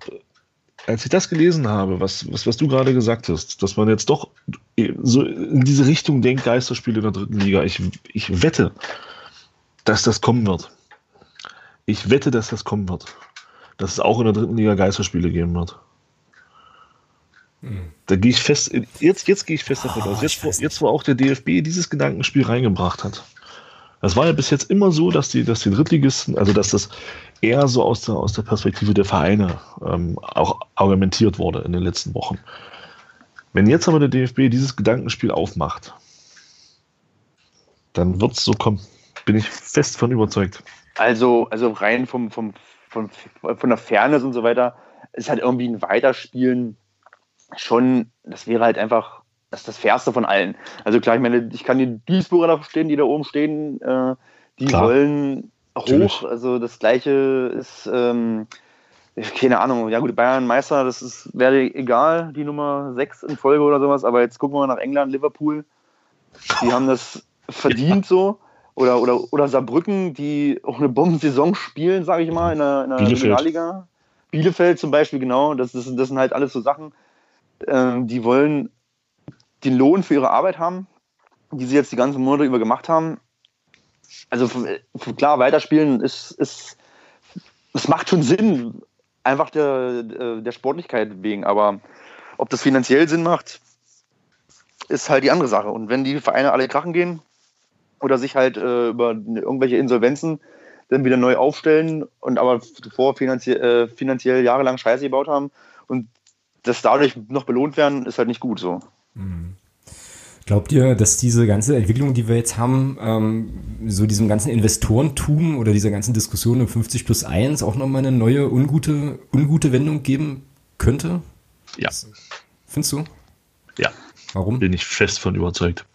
[SPEAKER 2] als ich das gelesen habe, was, was, was du gerade gesagt hast, dass man jetzt doch so in diese Richtung denkt, Geisterspiele in der dritten Liga, ich, ich wette, dass das kommen wird. Ich wette, dass das kommen wird. Dass es auch in der dritten Liga Geisterspiele geben wird. Da gehe ich fest, jetzt, jetzt gehe ich fest davon
[SPEAKER 1] Oh,
[SPEAKER 2] aus. Jetzt, wo, jetzt, wo auch der DFB dieses Gedankenspiel reingebracht hat. Das war ja bis jetzt immer so, dass die, dass die Drittligisten, also dass das eher so aus der, aus der Perspektive der Vereine ähm, auch argumentiert wurde in den letzten Wochen. Wenn jetzt aber der DFB dieses Gedankenspiel aufmacht, dann wird es so kommen. Bin ich fest von überzeugt.
[SPEAKER 3] Also, also rein vom, vom, vom, von der Fairness und so weiter, ist halt irgendwie ein Weiterspielen schon, das wäre halt einfach das, das Fairste von allen. Also klar, ich meine, ich kann die Duisburger da verstehen, die da oben stehen, äh, die
[SPEAKER 2] Klar.
[SPEAKER 3] wollen
[SPEAKER 2] Natürlich.
[SPEAKER 3] hoch. Also das gleiche ist, ähm, keine Ahnung, ja gut, Bayern Meister, das ist, wäre egal, die Nummer 6 in Folge oder sowas, aber jetzt gucken wir mal nach England, Liverpool. Die haben das verdient so. Oder, oder, oder Saarbrücken, die auch eine Bombensaison spielen, sage ich mal, in der, in der
[SPEAKER 2] Bielefeld.
[SPEAKER 3] Regionalliga. Bielefeld zum Beispiel, genau. Das, das, das sind halt alles so Sachen, ähm, die wollen den Lohn für ihre Arbeit haben, die sie jetzt die ganzen Monate über gemacht haben. Also klar, weiterspielen ist, ist es macht schon Sinn, einfach der, der Sportlichkeit wegen. Aber ob das finanziell Sinn macht, ist halt die andere Sache. Und wenn die Vereine alle krachen gehen oder sich halt äh, über irgendwelche Insolvenzen dann wieder neu aufstellen und aber zuvor finanzie äh, finanziell jahrelang Scheiße gebaut haben und das dadurch noch belohnt werden, ist halt nicht gut so.
[SPEAKER 1] Glaubt ihr, dass diese ganze Entwicklung, die wir jetzt haben, ähm, so diesem ganzen Investorentum oder dieser ganzen Diskussion um 50 plus 1 auch nochmal eine neue, ungute, ungute Wendung geben könnte?
[SPEAKER 2] Ja.
[SPEAKER 1] Findest du?
[SPEAKER 2] Ja.
[SPEAKER 1] Warum?
[SPEAKER 2] bin ich fest von überzeugt,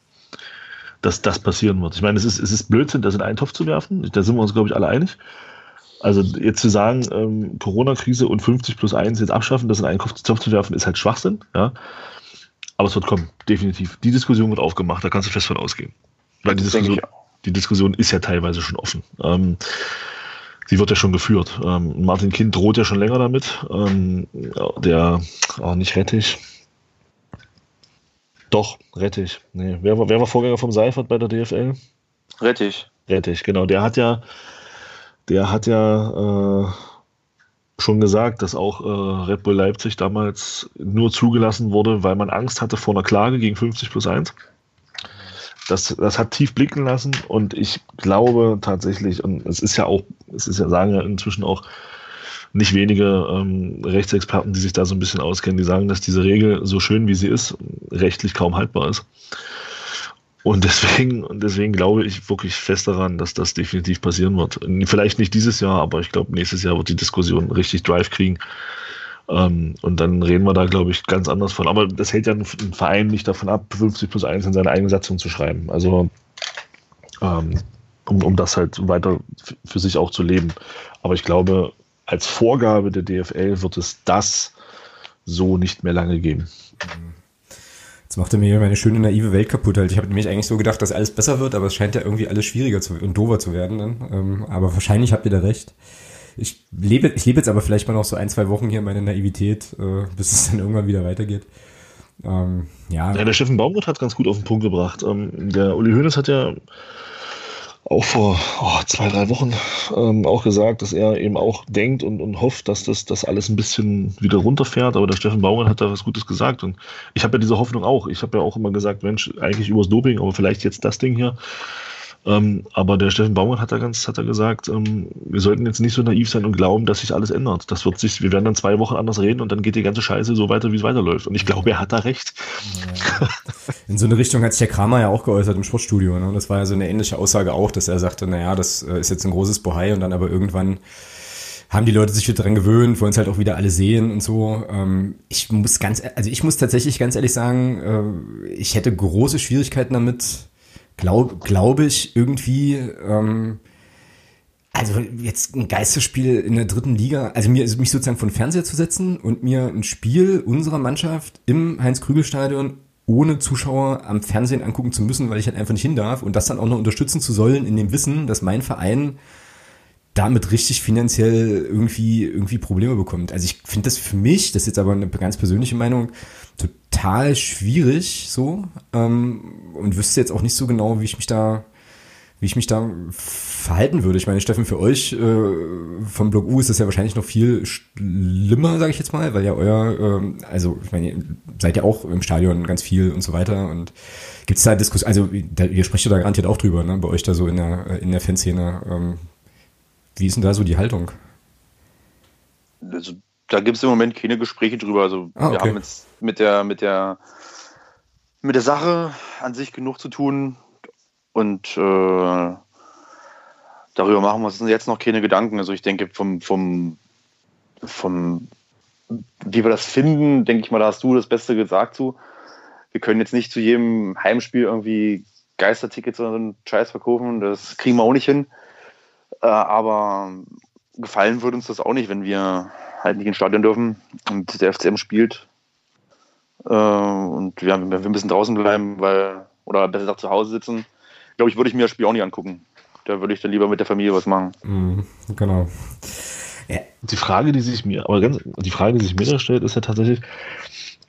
[SPEAKER 2] dass das passieren wird. Ich meine, es ist, es ist Blödsinn, das in einen Topf zu werfen. Da sind wir uns, glaube ich, alle einig. Also jetzt zu sagen, ähm, Corona-Krise und 50 plus 1 jetzt abschaffen, das in einen Topf zu werfen, ist halt Schwachsinn. Ja? Aber es wird kommen, definitiv. Die Diskussion wird aufgemacht, da kannst du fest von ausgehen. Weil die Diskussion, die Diskussion ist ja teilweise schon offen. Ähm, sie wird ja schon geführt. Ähm, Martin Kind droht ja schon länger damit. Ähm, der, oh, nicht Rettich. Doch, Rettich. Nee, wer war, wer war Vorgänger vom Seifert bei der DFL?
[SPEAKER 3] Rettig.
[SPEAKER 2] Rettich, genau. Der hat ja, der hat ja äh, schon gesagt, dass auch äh, Red Bull Leipzig damals nur zugelassen wurde, weil man Angst hatte vor einer Klage gegen 50 plus 1. Das, das hat tief blicken lassen und ich glaube tatsächlich, und es ist ja auch, es ist ja, sagen ja inzwischen auch nicht wenige ähm, Rechtsexperten, die sich da so ein bisschen auskennen, die sagen, dass diese Regel, so schön wie sie ist, rechtlich kaum haltbar ist. Und deswegen, und deswegen glaube ich wirklich fest daran, dass das definitiv passieren wird. Vielleicht nicht dieses Jahr, aber ich glaube, nächstes Jahr wird die Diskussion richtig Drive kriegen. Ähm, und dann reden wir da, glaube ich, ganz anders von. Aber das hält ja einen Verein nicht davon ab, 50 plus 1 in seine eigene Satzung zu schreiben. Also, ähm, um, um das halt weiter für sich auch zu leben. Aber ich glaube, als Vorgabe der DFL wird es das so nicht mehr lange geben.
[SPEAKER 1] Jetzt macht er mir hier meine schöne naive Welt kaputt. Halt. Ich habe nämlich eigentlich so gedacht, dass alles besser wird, aber es scheint ja irgendwie alles schwieriger zu, und dover zu werden. Dann. Ähm, aber wahrscheinlich habt ihr da recht. Ich lebe, ich lebe jetzt aber vielleicht mal noch so ein, zwei Wochen hier meine Naivität, äh, bis es dann irgendwann wieder weitergeht.
[SPEAKER 2] Ähm, ja. ja. Der Steffen Baumgart hat ganz gut auf den Punkt gebracht. Ähm, der Uli Hoeneß hat ja auch vor oh, zwei, drei Wochen ähm, auch gesagt, dass er eben auch denkt und, und hofft, dass das, das alles ein bisschen wieder runterfährt. Aber der Steffen Baumann hat da was Gutes gesagt. Und ich habe ja diese Hoffnung auch. Ich habe ja auch immer gesagt, Mensch, eigentlich übers Doping, aber vielleicht jetzt das Ding hier. Ähm, aber der Steffen Baumann hat da ganz, hat er gesagt, ähm, wir sollten jetzt nicht so naiv sein und glauben, dass sich alles ändert. Das wird sich, wir werden dann zwei Wochen anders reden und dann geht die ganze Scheiße so weiter, wie es weiterläuft. Und ich glaube, er hat da recht.
[SPEAKER 1] Ja. In so eine Richtung hat sich der Kramer ja auch geäußert im Sportstudio. Ne? Das war ja so eine ähnliche Aussage auch, dass er sagte, naja, das äh, ist jetzt ein großes Bohai und dann aber irgendwann haben die Leute sich wieder dran gewöhnt, wollen es halt auch wieder alle sehen und so. Ähm, ich muss ganz, also ich muss tatsächlich ganz ehrlich sagen, äh, ich hätte große Schwierigkeiten damit, glaube glaub ich, irgendwie, ähm, also jetzt ein Geisterspiel in der dritten Liga, also mir mich sozusagen von Fernseher zu setzen und mir ein Spiel unserer Mannschaft im Heinz-Krügel-Stadion ohne Zuschauer am Fernsehen angucken zu müssen, weil ich halt einfach nicht hin darf und das dann auch noch unterstützen zu sollen in dem Wissen, dass mein Verein damit richtig finanziell irgendwie, irgendwie Probleme bekommt. Also ich finde das für mich, das ist jetzt aber eine ganz persönliche Meinung, total schwierig so ähm, und wüsste jetzt auch nicht so genau, wie ich mich da, wie ich mich da verhalten würde. Ich meine, Steffen, für euch äh, vom Blog U ist das ja wahrscheinlich noch viel schlimmer, sage ich jetzt mal, weil ja euer, äh, also ich meine, ihr seid ja auch im Stadion ganz viel und so weiter und gibt es da Diskussionen, also da, ihr sprecht ja da garantiert auch drüber, ne, bei euch da so in der, in der Fanszene. Ähm, wie ist denn da so die Haltung?
[SPEAKER 3] Also, da gibt es im Moment keine Gespräche drüber. Also ah, okay. wir haben jetzt mit der, mit der, mit der Sache an sich genug zu tun und äh, darüber machen wir uns jetzt noch keine Gedanken. Also ich denke, vom, vom, vom wie wir das finden, denke ich mal, da hast du das Beste gesagt zu. Wir können jetzt nicht zu jedem Heimspiel irgendwie Geistertickets oder so einen Scheiß verkaufen. Das kriegen wir auch nicht hin. Äh, aber gefallen würde uns das auch nicht, wenn wir halt nicht ins Stadion dürfen und der FCM spielt. Äh, und wir, wir müssen draußen bleiben, weil, oder besser gesagt zu Hause sitzen. Glaube ich, würde ich mir das Spiel auch nicht angucken. Da würde ich dann lieber mit der Familie was machen. Mhm,
[SPEAKER 2] genau. Ja. Die Frage, die sich mir, aber ganz, die Frage, die sich mir da stellt, ist ja tatsächlich,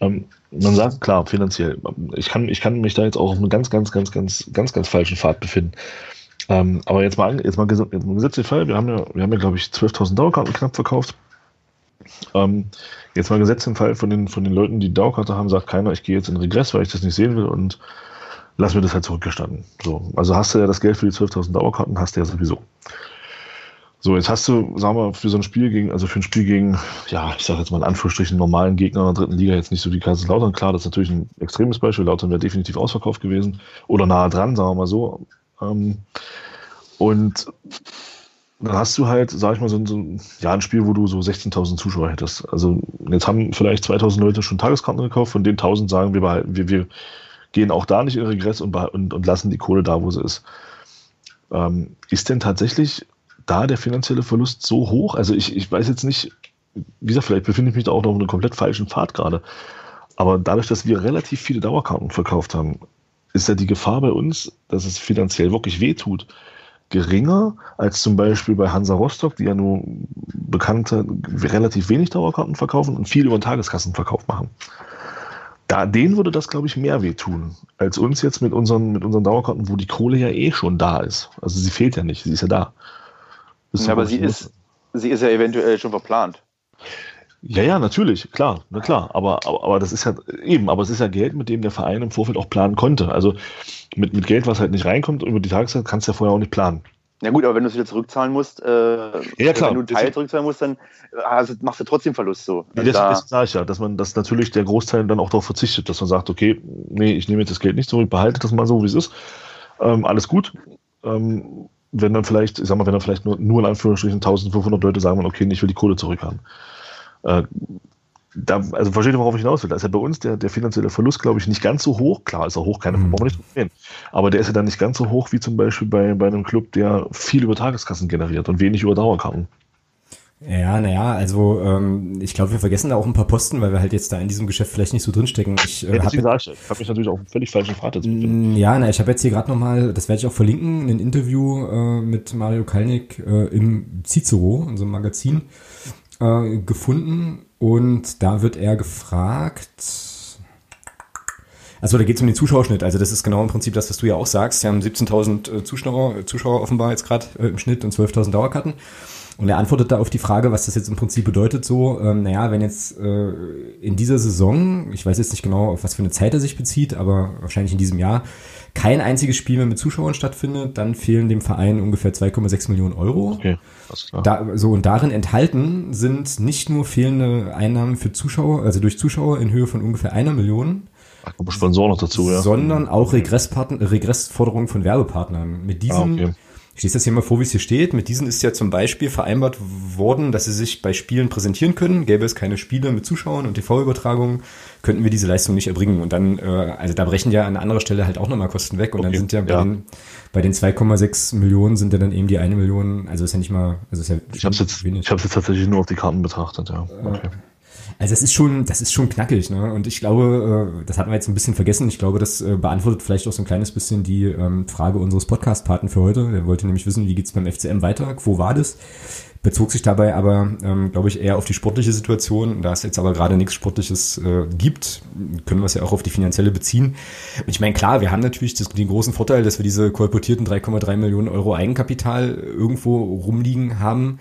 [SPEAKER 2] ähm, man sagt, klar, finanziell. Ich kann, ich kann mich da jetzt auch auf einem ganz, ganz, ganz, ganz, ganz, ganz falschen Pfad befinden. Ähm, aber jetzt mal, jetzt mal, jetzt mal gesetzt den Fall, wir haben ja, wir haben ja, glaube ich, 12.000 Dauerkarten knapp verkauft. Ähm, jetzt mal gesetzt den Fall von den, von den Leuten, die Dauerkarte haben, sagt keiner, ich gehe jetzt in Regress, weil ich das nicht sehen will und lass mir das halt zurückgestanden. So, also hast du ja das Geld für die 12.000 Dauerkarten, hast du ja sowieso. So, jetzt hast du, sagen wir, für so ein Spiel gegen, also für ein Spiel gegen, ja, ich sage jetzt mal in Anführungsstrichen, normalen Gegner in der dritten Liga, jetzt nicht so wie Kaiserslautern, klar, das ist natürlich ein extremes Beispiel, Lautern wäre definitiv ausverkauft gewesen oder nahe dran, sagen wir mal so, ähm, und dann hast du halt, sag ich mal, so, so ja, ein Spiel, wo du so 16.000 Zuschauer hättest. Also jetzt haben vielleicht 2.000 Leute schon Tageskarten gekauft, von denen 1.000 sagen, wir, behalten, wir, wir gehen auch da nicht in Regress und, und, und lassen die Kohle da, wo sie ist. Ähm, ist denn tatsächlich da der finanzielle Verlust so hoch? Also ich, ich weiß jetzt nicht, wie gesagt, vielleicht befinde ich mich da auch noch auf einem komplett falschen Pfad gerade. Aber dadurch, dass wir relativ viele Dauerkarten verkauft haben, ist ja die Gefahr bei uns, dass es finanziell wirklich wehtut, geringer als zum Beispiel bei Hansa Rostock, die ja nur bekannte, relativ wenig Dauerkarten verkaufen und viel über den Tageskassenverkauf machen. Da, denen würde das, glaube ich, mehr wehtun, als uns jetzt mit unseren, mit unseren Dauerkarten, wo die Kohle ja eh schon da ist. Also sie fehlt ja nicht, sie ist ja da.
[SPEAKER 3] ja, aber sie ist, sie ist ja eventuell schon verplant.
[SPEAKER 2] Ja, ja, natürlich, klar, na klar. Aber, aber, aber das ist ja eben, aber es ist ja Geld, mit dem der Verein im Vorfeld auch planen konnte. Also mit, mit Geld, was halt nicht reinkommt über die Tageszeit, kannst du ja vorher auch nicht planen.
[SPEAKER 3] Ja gut, aber wenn du es wieder zurückzahlen musst, äh,
[SPEAKER 2] ja, klar.
[SPEAKER 3] wenn du einen Teil zurückzahlen musst, dann also machst du trotzdem Verlust so.
[SPEAKER 2] Also ja, das, das sage ich ja, dass man, dass natürlich der Großteil dann auch darauf verzichtet, dass man sagt, okay, nee, ich nehme jetzt das Geld nicht zurück, behalte das mal so, wie es ist. Ähm, alles gut. Ähm, wenn dann vielleicht, ich sag mal, wenn dann vielleicht nur, nur in Anführungsstrichen 1500 Leute sagen, okay, ich will die Kohle zurückhaben. Äh, da, also versteht ihr, worauf ich hinaus will. Da ist ja bei uns der, der finanzielle Verlust, glaube ich, nicht ganz so hoch. Klar ist er hoch, keine mhm. brauchen wir nicht sehen. Aber der ist ja dann nicht ganz so hoch wie zum Beispiel bei, bei einem Club, der viel über Tageskassen generiert und wenig über Dauerkarten.
[SPEAKER 1] Ja, naja, also ähm, ich glaube, wir vergessen da auch ein paar Posten, weil wir halt jetzt da in diesem Geschäft vielleicht nicht so drinstecken. Ich, äh,
[SPEAKER 2] ja, hab ich habe mich natürlich auch völlig falschen Pfad jetzt
[SPEAKER 1] Ja, na, ich habe jetzt hier gerade nochmal, das werde ich auch verlinken, ein Interview äh, mit Mario Kalnick äh, im Cicero, unserem Magazin, äh, gefunden und da wird er gefragt, Also da geht es um den Zuschauerschnitt. Also das ist genau im Prinzip das, was du ja auch sagst. Wir haben 17.000 äh, Zuschauer, Zuschauer offenbar jetzt gerade äh, im Schnitt und 12.000 Dauerkarten. Und er antwortet da auf die Frage, was das jetzt im Prinzip bedeutet, so, ähm, naja, wenn jetzt äh, in dieser Saison, ich weiß jetzt nicht genau, auf was für eine Zeit er sich bezieht, aber wahrscheinlich in diesem Jahr, kein einziges Spiel mehr mit Zuschauern stattfindet, dann fehlen dem Verein ungefähr 2,6 Millionen Euro. Okay, alles klar. Da, so, und darin enthalten sind nicht nur fehlende Einnahmen für Zuschauer, also durch Zuschauer in Höhe von ungefähr einer Million,
[SPEAKER 2] Ach, Sponsor noch dazu, ja.
[SPEAKER 1] Sondern auch Regresspartner, Regressforderungen von Werbepartnern. Mit diesen ah, okay. Ich lese das hier mal vor, wie es hier steht. Mit diesen ist ja zum Beispiel vereinbart worden, dass sie sich bei Spielen präsentieren können. Gäbe es keine Spiele mit Zuschauern und TV-Übertragungen, könnten wir diese Leistung nicht erbringen. Und dann, äh, also da brechen ja an anderer Stelle halt auch nochmal Kosten weg. Und okay. dann sind ja bei ja. den, bei den 2,6 Millionen sind ja dann eben die eine Million, also ist ja nicht mal, also ist ja
[SPEAKER 2] Ich habe es jetzt, ich hab's jetzt tatsächlich nur auf die Karten betrachtet, ja.
[SPEAKER 1] Äh, okay. Also das ist schon, das ist schon knackig, ne? Und ich glaube, äh, das hatten wir jetzt ein bisschen vergessen. Ich glaube, das äh, beantwortet vielleicht auch so ein kleines bisschen die ähm, Frage unseres Podcast-Paten für heute. Der wollte nämlich wissen, wie geht's beim FCM weiter? Wo war das? Bezog sich dabei aber, ähm, glaube ich, eher auf die sportliche Situation. Da es jetzt aber gerade nichts Sportliches äh, gibt, können wir es ja auch auf die finanzielle beziehen. Und ich meine, klar, wir haben natürlich das, den großen Vorteil, dass wir diese kolportierten 3,3 Millionen Euro Eigenkapital irgendwo rumliegen haben.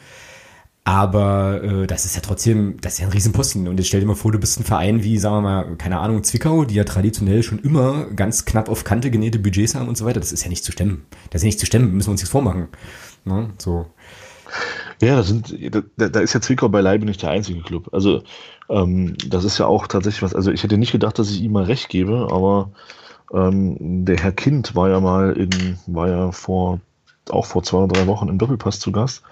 [SPEAKER 1] Aber äh, das ist ja trotzdem, das ist ja ein Riesenposten. Und jetzt stell dir mal vor, du bist ein Verein wie, sagen wir mal, keine Ahnung, Zwickau, die ja traditionell schon immer ganz knapp auf Kante genähte Budgets haben und so weiter. Das ist ja nicht zu stemmen. Das ist ja nicht zu stemmen, müssen wir uns nichts vormachen. Ne? So.
[SPEAKER 2] Ja, da, sind, da, da ist ja Zwickau beileibe nicht der einzige Club. Also ähm, das ist ja auch tatsächlich was, also ich hätte nicht gedacht, dass ich ihm mal recht gebe, aber ähm, der Herr Kind war ja mal in, war ja vor, auch vor zwei oder drei Wochen im Doppelpass zu Gast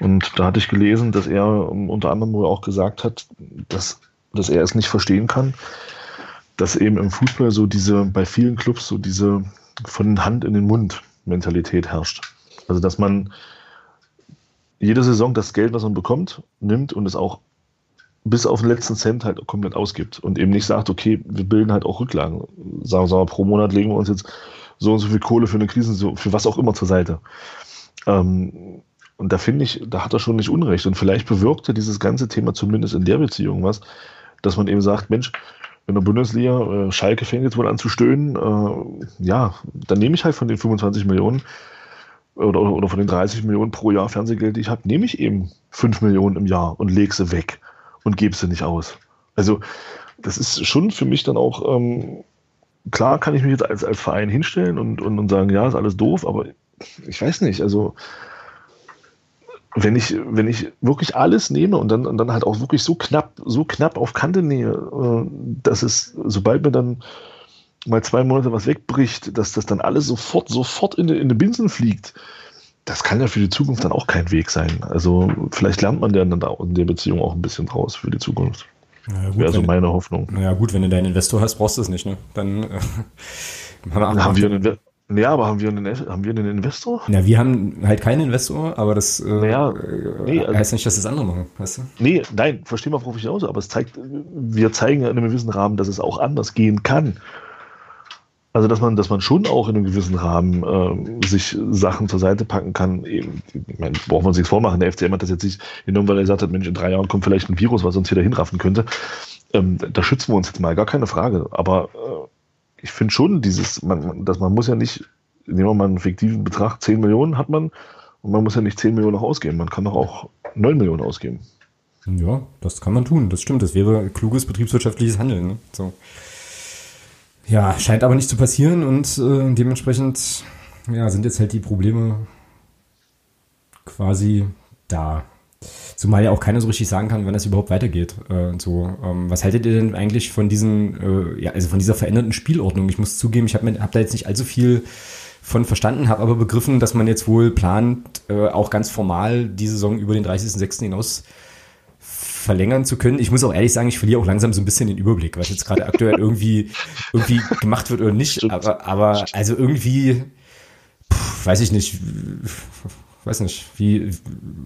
[SPEAKER 2] und da hatte ich gelesen, dass er unter anderem wohl auch gesagt hat, dass, dass er es nicht verstehen kann, dass eben im Fußball so diese, bei vielen Clubs so diese von Hand in den Mund Mentalität herrscht. Also dass man jede Saison das Geld, was man bekommt, nimmt und es auch bis auf den letzten Cent halt komplett ausgibt und eben nicht sagt, okay, wir bilden halt auch Rücklagen. Sagen wir mal, pro Monat legen wir uns jetzt so und so viel Kohle für eine Krise, für was auch immer zur Seite. Ähm, und da finde ich, da hat er schon nicht Unrecht. Und vielleicht bewirkte dieses ganze Thema zumindest in der Beziehung was, dass man eben sagt, Mensch, in der Bundesliga, äh, Schalke fängt jetzt wohl an zu stöhnen, äh, ja, dann nehme ich halt von den 25 Millionen oder, oder von den 30 Millionen pro Jahr Fernsehgeld, die ich habe, nehme ich eben 5 Millionen im Jahr und lege sie weg und gebe sie nicht aus. Also das ist schon für mich dann auch, ähm, klar kann ich mich jetzt als, als Verein hinstellen und, und, und sagen, ja, ist alles doof, aber ich weiß nicht, also wenn ich, wenn ich wirklich alles nehme und dann, und dann halt auch wirklich so knapp, so knapp auf Kante nähe, äh, dass es, sobald mir dann mal zwei Monate was wegbricht, dass das dann alles sofort, sofort in, in den Binsen fliegt, das kann ja für die Zukunft dann auch kein Weg sein. Also vielleicht lernt man dann da in der Beziehung auch ein bisschen draus für die Zukunft.
[SPEAKER 1] Ja, Wäre so meine Hoffnung. Naja gut, wenn du deinen Investor hast, brauchst du es nicht. Ne? Dann äh,
[SPEAKER 2] haben wir einen ja, aber haben wir, einen, haben wir einen Investor?
[SPEAKER 1] Ja, wir haben halt keinen Investor, aber das äh, naja, nee, also, heißt nicht, dass das andere machen, weißt du?
[SPEAKER 2] Nee, nein, verstehen wir worauf ich hinaus, aber es zeigt, wir zeigen ja in einem gewissen Rahmen, dass es auch anders gehen kann. Also, dass man, dass man schon auch in einem gewissen Rahmen äh, sich Sachen zur Seite packen kann. Eben, ich meine, braucht man sich vormachen. Der FCM hat das jetzt nicht genommen, weil er gesagt hat, Mensch, in drei Jahren kommt vielleicht ein Virus, was uns wieder hinraffen könnte. Ähm, da schützen wir uns jetzt mal, gar keine Frage. Aber äh, ich finde schon dieses, man, dass man muss ja nicht, nehmen wir mal einen fiktiven Betrag, 10 Millionen hat man und man muss ja nicht 10 Millionen noch ausgeben, man kann doch auch 9 Millionen ausgeben.
[SPEAKER 1] Ja, das kann man tun, das stimmt, das wäre kluges betriebswirtschaftliches Handeln. Ne? So. Ja, scheint aber nicht zu passieren und äh, dementsprechend ja, sind jetzt halt die Probleme quasi da. Zumal ja auch keiner so richtig sagen kann, wann das überhaupt weitergeht. Äh, so, ähm, was haltet ihr denn eigentlich von diesen, äh, ja, also von dieser veränderten Spielordnung? Ich muss zugeben, ich habe hab da jetzt nicht allzu viel von verstanden, habe aber begriffen, dass man jetzt wohl plant, äh, auch ganz formal die Saison über den 30.06. hinaus verlängern zu können. Ich muss auch ehrlich sagen, ich verliere auch langsam so ein bisschen den Überblick, was jetzt gerade aktuell irgendwie, irgendwie gemacht wird oder nicht. Aber, aber also irgendwie, pff, weiß ich nicht weiß nicht, wie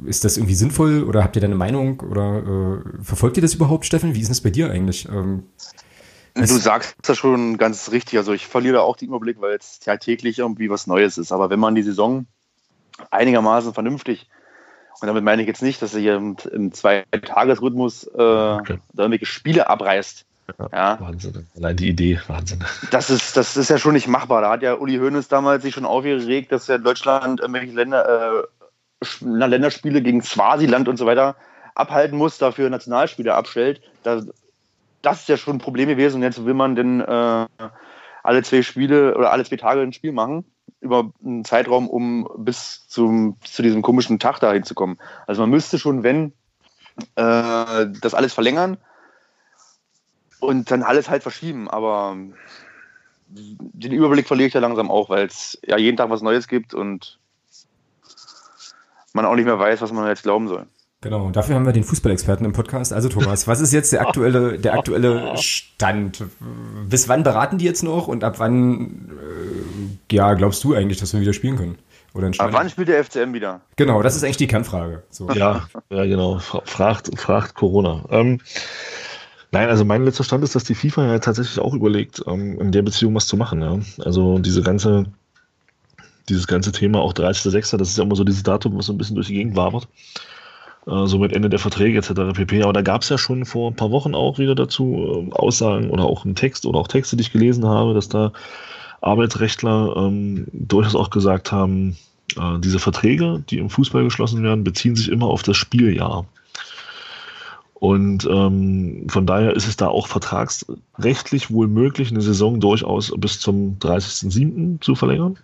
[SPEAKER 1] ist das irgendwie sinnvoll oder habt ihr da eine Meinung oder äh, verfolgt ihr das überhaupt, Steffen? Wie ist das bei dir eigentlich? Ähm,
[SPEAKER 3] du sagst das schon ganz richtig. Also ich verliere auch den Überblick, weil es ja täglich irgendwie was Neues ist. Aber wenn man die Saison einigermaßen vernünftig, und damit meine ich jetzt nicht, dass er hier im, im Zwei-Tages-Rhythmus äh, okay. irgendwelche Spiele abreißt,
[SPEAKER 2] Ja, Wahnsinn. Allein die Idee, Wahnsinn.
[SPEAKER 3] Das ist, das ist ja schon nicht machbar. Da hat ja Uli Hoeneß damals sich schon aufgeregt, dass ja Deutschland irgendwelche Länder, äh, Länderspiele gegen Swasiland und so weiter abhalten muss, dafür Nationalspieler abstellt. Das, das ist ja schon ein Problem gewesen. Und jetzt will man denn äh, alle zwei Spiele oder alle zwei Tage ein Spiel machen über einen Zeitraum, um bis zum, zu diesem komischen Tag da hinzukommen. Also man müsste schon, wenn, äh, das alles verlängern und dann alles halt verschieben. Aber den Überblick verliere ich ja langsam auch, weil es ja jeden Tag was Neues gibt und man auch nicht mehr weiß, was man jetzt glauben soll.
[SPEAKER 1] Genau, dafür haben wir den Fußballexperten im Podcast. Also Thomas, was ist jetzt der aktuelle, der aktuelle Stand? Bis wann beraten die jetzt noch und ab wann, äh, ja, glaubst du eigentlich, dass wir wieder spielen können?
[SPEAKER 3] Oder ab wann spielt der FCM wieder?
[SPEAKER 1] Genau, das ist eigentlich die Kernfrage.
[SPEAKER 2] So. Ja, ja, genau. Fragt, fragt Corona. Ähm, nein, also mein letzter Stand ist, dass die FIFA ja tatsächlich auch überlegt, ähm, in der Beziehung was zu machen. Ja? Also diese ganze, dieses ganze Thema, auch 30.06., das ist ja immer so dieses Datum, was so ein bisschen durch die Gegend wabert äh, so mit Ende der Verträge etc. pp. Aber da gab es ja schon vor ein paar Wochen auch wieder dazu äh, Aussagen oder auch einen Text oder auch Texte, die ich gelesen habe, dass da Arbeitsrechtler ähm, durchaus auch gesagt haben, äh, diese Verträge, die im Fußball geschlossen werden, beziehen sich immer auf das Spieljahr. Und ähm, von daher ist es da auch vertragsrechtlich wohl möglich, eine Saison durchaus bis zum 30.07. zu verlängern.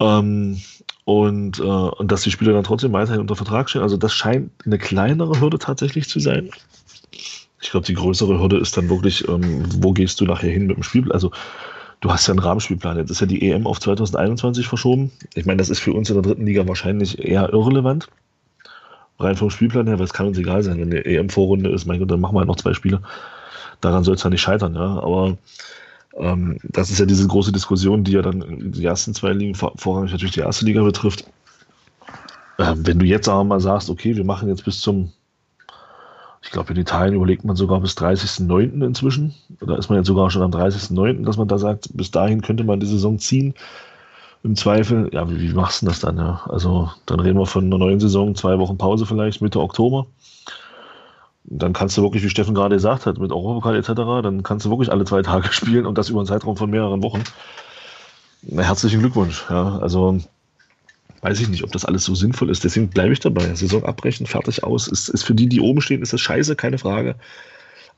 [SPEAKER 2] Ähm, und, äh, und dass die Spieler dann trotzdem weiterhin unter Vertrag stehen. Also das scheint eine kleinere Hürde tatsächlich zu sein. Ich glaube, die größere Hürde ist dann wirklich, ähm, wo gehst du nachher hin mit dem Spiel? Also du hast ja einen Rahmenspielplan. Jetzt ist ja die EM auf 2021 verschoben. Ich meine, das ist für uns in der dritten Liga wahrscheinlich eher irrelevant. Rein vom Spielplan her, weil es kann uns egal sein, wenn die EM-Vorrunde ist, mein Gott, dann machen wir halt noch zwei Spiele. Daran soll es ja nicht scheitern, ja. Aber ähm, das ist ja diese große Diskussion, die ja dann die ersten zwei Ligen, vorrangig natürlich die erste Liga betrifft. Ähm, wenn du jetzt aber mal sagst, okay, wir machen jetzt bis zum, ich glaube, in Italien überlegt man sogar bis 30.09. inzwischen. Da ist man jetzt sogar schon am 30.09., dass man da sagt, bis dahin könnte man die Saison ziehen. Im Zweifel, ja, wie, wie machst du das dann? Ja? Also, dann reden wir von einer neuen Saison, zwei Wochen Pause vielleicht, Mitte Oktober dann kannst du wirklich, wie Steffen gerade gesagt hat, mit Europapokal etc., dann kannst du wirklich alle zwei Tage spielen und das über einen Zeitraum von mehreren Wochen. Na, herzlichen Glückwunsch. Ja, also weiß ich nicht, ob das alles so sinnvoll ist. Deswegen bleibe ich dabei. Saison abbrechen, fertig aus. Ist, ist für die, die oben stehen, ist das scheiße, keine Frage.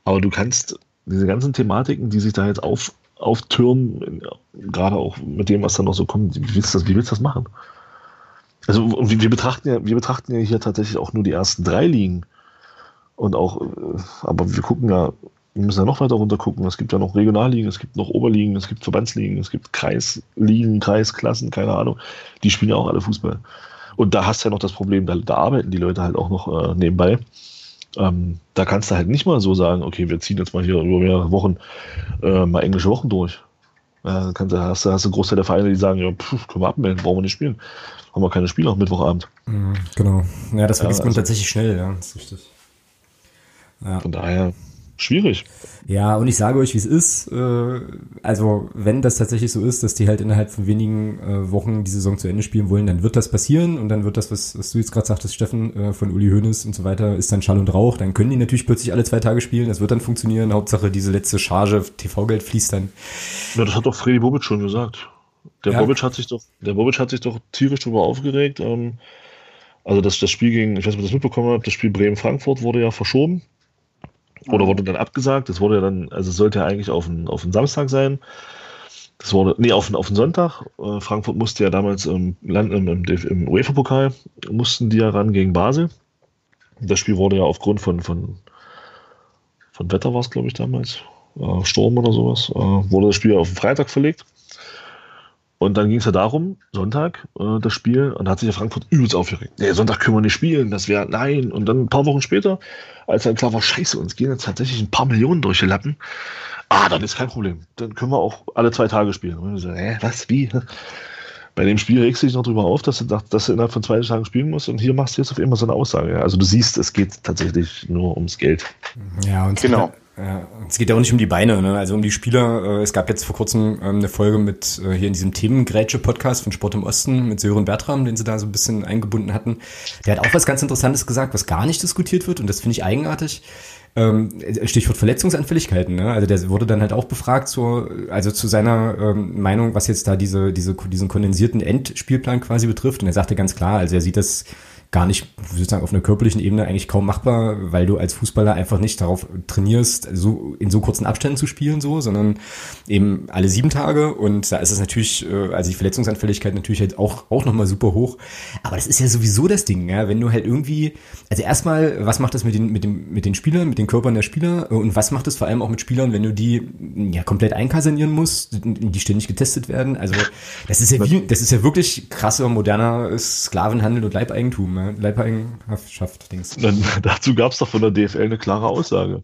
[SPEAKER 2] Aber du kannst diese ganzen Thematiken, die sich da jetzt auf, auftürmen, gerade auch mit dem, was da noch so kommt, wie willst du das, wie willst du das machen? Also wir betrachten ja, wir betrachten ja hier tatsächlich auch nur die ersten drei Ligen. Und auch, äh, aber wir gucken ja, wir müssen ja noch weiter runter gucken. Es gibt ja noch Regionalligen, es gibt noch Oberligen, es gibt Verbandsligen, es gibt Kreisligen, Kreisklassen, keine Ahnung. Die spielen ja auch alle Fußball. Und da hast du ja noch das Problem, da, da arbeiten die Leute halt auch noch äh, nebenbei. Ähm, da kannst du halt nicht mal so sagen, okay, wir ziehen jetzt mal hier über mehrere Wochen äh, mal englische Wochen durch. Ja, kannst, hast, hast du einen Großteil der Vereine, die sagen, ja, pff, können wir abmelden, brauchen wir nicht spielen. Haben wir keine Spiele am Mittwochabend.
[SPEAKER 1] Mhm, genau. Ja, das vergisst ja, also, man tatsächlich schnell, ja, das ist richtig.
[SPEAKER 2] Ja. Von daher schwierig.
[SPEAKER 1] Ja, und ich sage euch, wie es ist. Äh, also, wenn das tatsächlich so ist, dass die halt innerhalb von wenigen äh, Wochen die Saison zu Ende spielen wollen, dann wird das passieren und dann wird das, was, was du jetzt gerade sagtest, Steffen, äh, von Uli Hoeneß und so weiter, ist dann Schall und Rauch. Dann können die natürlich plötzlich alle zwei Tage spielen. Das wird dann funktionieren. Hauptsache, diese letzte Charge TV-Geld fließt dann.
[SPEAKER 2] Ja, das hat doch Freddy Bobic schon gesagt. Der ja. Bobic hat sich doch, der Bobic hat sich doch tierisch darüber aufgeregt. Ähm, also das, das Spiel gegen, ich weiß nicht, ob ihr das mitbekommen habt, das Spiel Bremen-Frankfurt wurde ja verschoben oder wurde dann abgesagt. Das wurde ja dann, also es sollte ja eigentlich auf einen, auf Samstag sein. Das wurde, nee, auf, auf einen Sonntag. Äh, Frankfurt musste ja damals im, Land, im, im, im UEFA-Pokal, mussten die ja ran gegen Basel. Das Spiel wurde ja aufgrund von, von, von Wetter war es, glaube ich, damals, äh, Sturm oder sowas, äh, wurde das Spiel auf den Freitag verlegt. Und dann ging es ja darum, Sonntag, äh, das Spiel, und da hat sich ja Frankfurt übelst aufgeregt. Nee, Sonntag können wir nicht spielen, das wäre, nein. Und dann ein paar Wochen später, als dann klar war, scheiße, uns gehen jetzt tatsächlich ein paar Millionen durch die Lappen. Ah, dann ist kein Problem. Dann können wir auch alle zwei Tage spielen. Und so, hä, was, wie? Bei dem Spiel regst du dich noch drüber auf, dass du, dass du innerhalb von zwei Tagen spielen musst und hier machst du jetzt auf immer so eine Aussage. Also du siehst, es geht tatsächlich nur ums Geld.
[SPEAKER 1] Ja, und genau. Ja, es geht ja auch nicht um die Beine, ne? also um die Spieler. Äh, es gab jetzt vor kurzem ähm, eine Folge mit äh, hier in diesem Themengrätsche-Podcast von Sport im Osten mit Sören Bertram, den sie da so ein bisschen eingebunden hatten. Der hat auch was ganz Interessantes gesagt, was gar nicht diskutiert wird und das finde ich eigenartig. Ähm, Stichwort Verletzungsanfälligkeiten, ne? Also der wurde dann halt auch befragt zur, also zu seiner ähm, Meinung, was jetzt da diese, diese, diesen kondensierten Endspielplan quasi betrifft. Und er sagte ganz klar, also er sieht das gar nicht sozusagen auf einer körperlichen Ebene eigentlich kaum machbar, weil du als Fußballer einfach nicht darauf trainierst, so in so kurzen Abständen zu spielen, so, sondern eben alle sieben Tage. Und da ist es natürlich, äh, also die Verletzungsanfälligkeit natürlich halt auch, auch nochmal super hoch. Aber das ist ja sowieso das Ding, ja, wenn du halt irgendwie, also erstmal, was macht das mit den, mit dem, mit den Spielern, mit den Körpern der Spieler und was macht das vor allem auch mit Spielern, wenn du die ja komplett einkasanieren musst, die ständig getestet werden? Also, das ist ja wie, das ist ja wirklich krasser, moderner Sklavenhandel und Leibeigentum ne? Leibeigenschaft, Dings.
[SPEAKER 2] Dazu gab es doch von der DFL eine klare Aussage.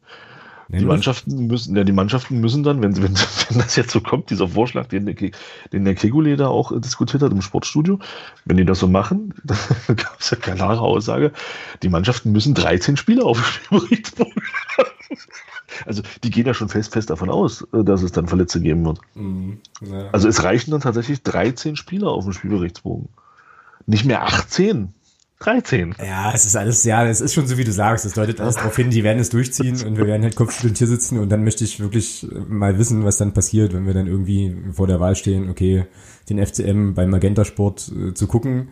[SPEAKER 2] Die Mannschaften müssen, ja, die Mannschaften müssen dann, wenn, wenn, wenn das jetzt so kommt, dieser Vorschlag, den, den der Kegule da auch diskutiert hat im Sportstudio, wenn die das so machen, dann gab es ja klare Aussage, die Mannschaften müssen 13 Spieler auf dem Spielberichtsbogen Also die gehen ja schon fest, fest davon aus, dass es dann Verletzte geben wird. Mhm, ja. Also es reichen dann tatsächlich 13 Spieler auf dem Spielberichtsbogen. Nicht mehr 18. 13.
[SPEAKER 1] Ja, es ist alles, ja, es ist schon so, wie du sagst. Es deutet alles darauf hin, die werden es durchziehen und wir werden halt kopfschüttelnd hier sitzen und dann möchte ich wirklich mal wissen, was dann passiert, wenn wir dann irgendwie vor der Wahl stehen, okay, den FCM beim Magenta Sport äh, zu gucken,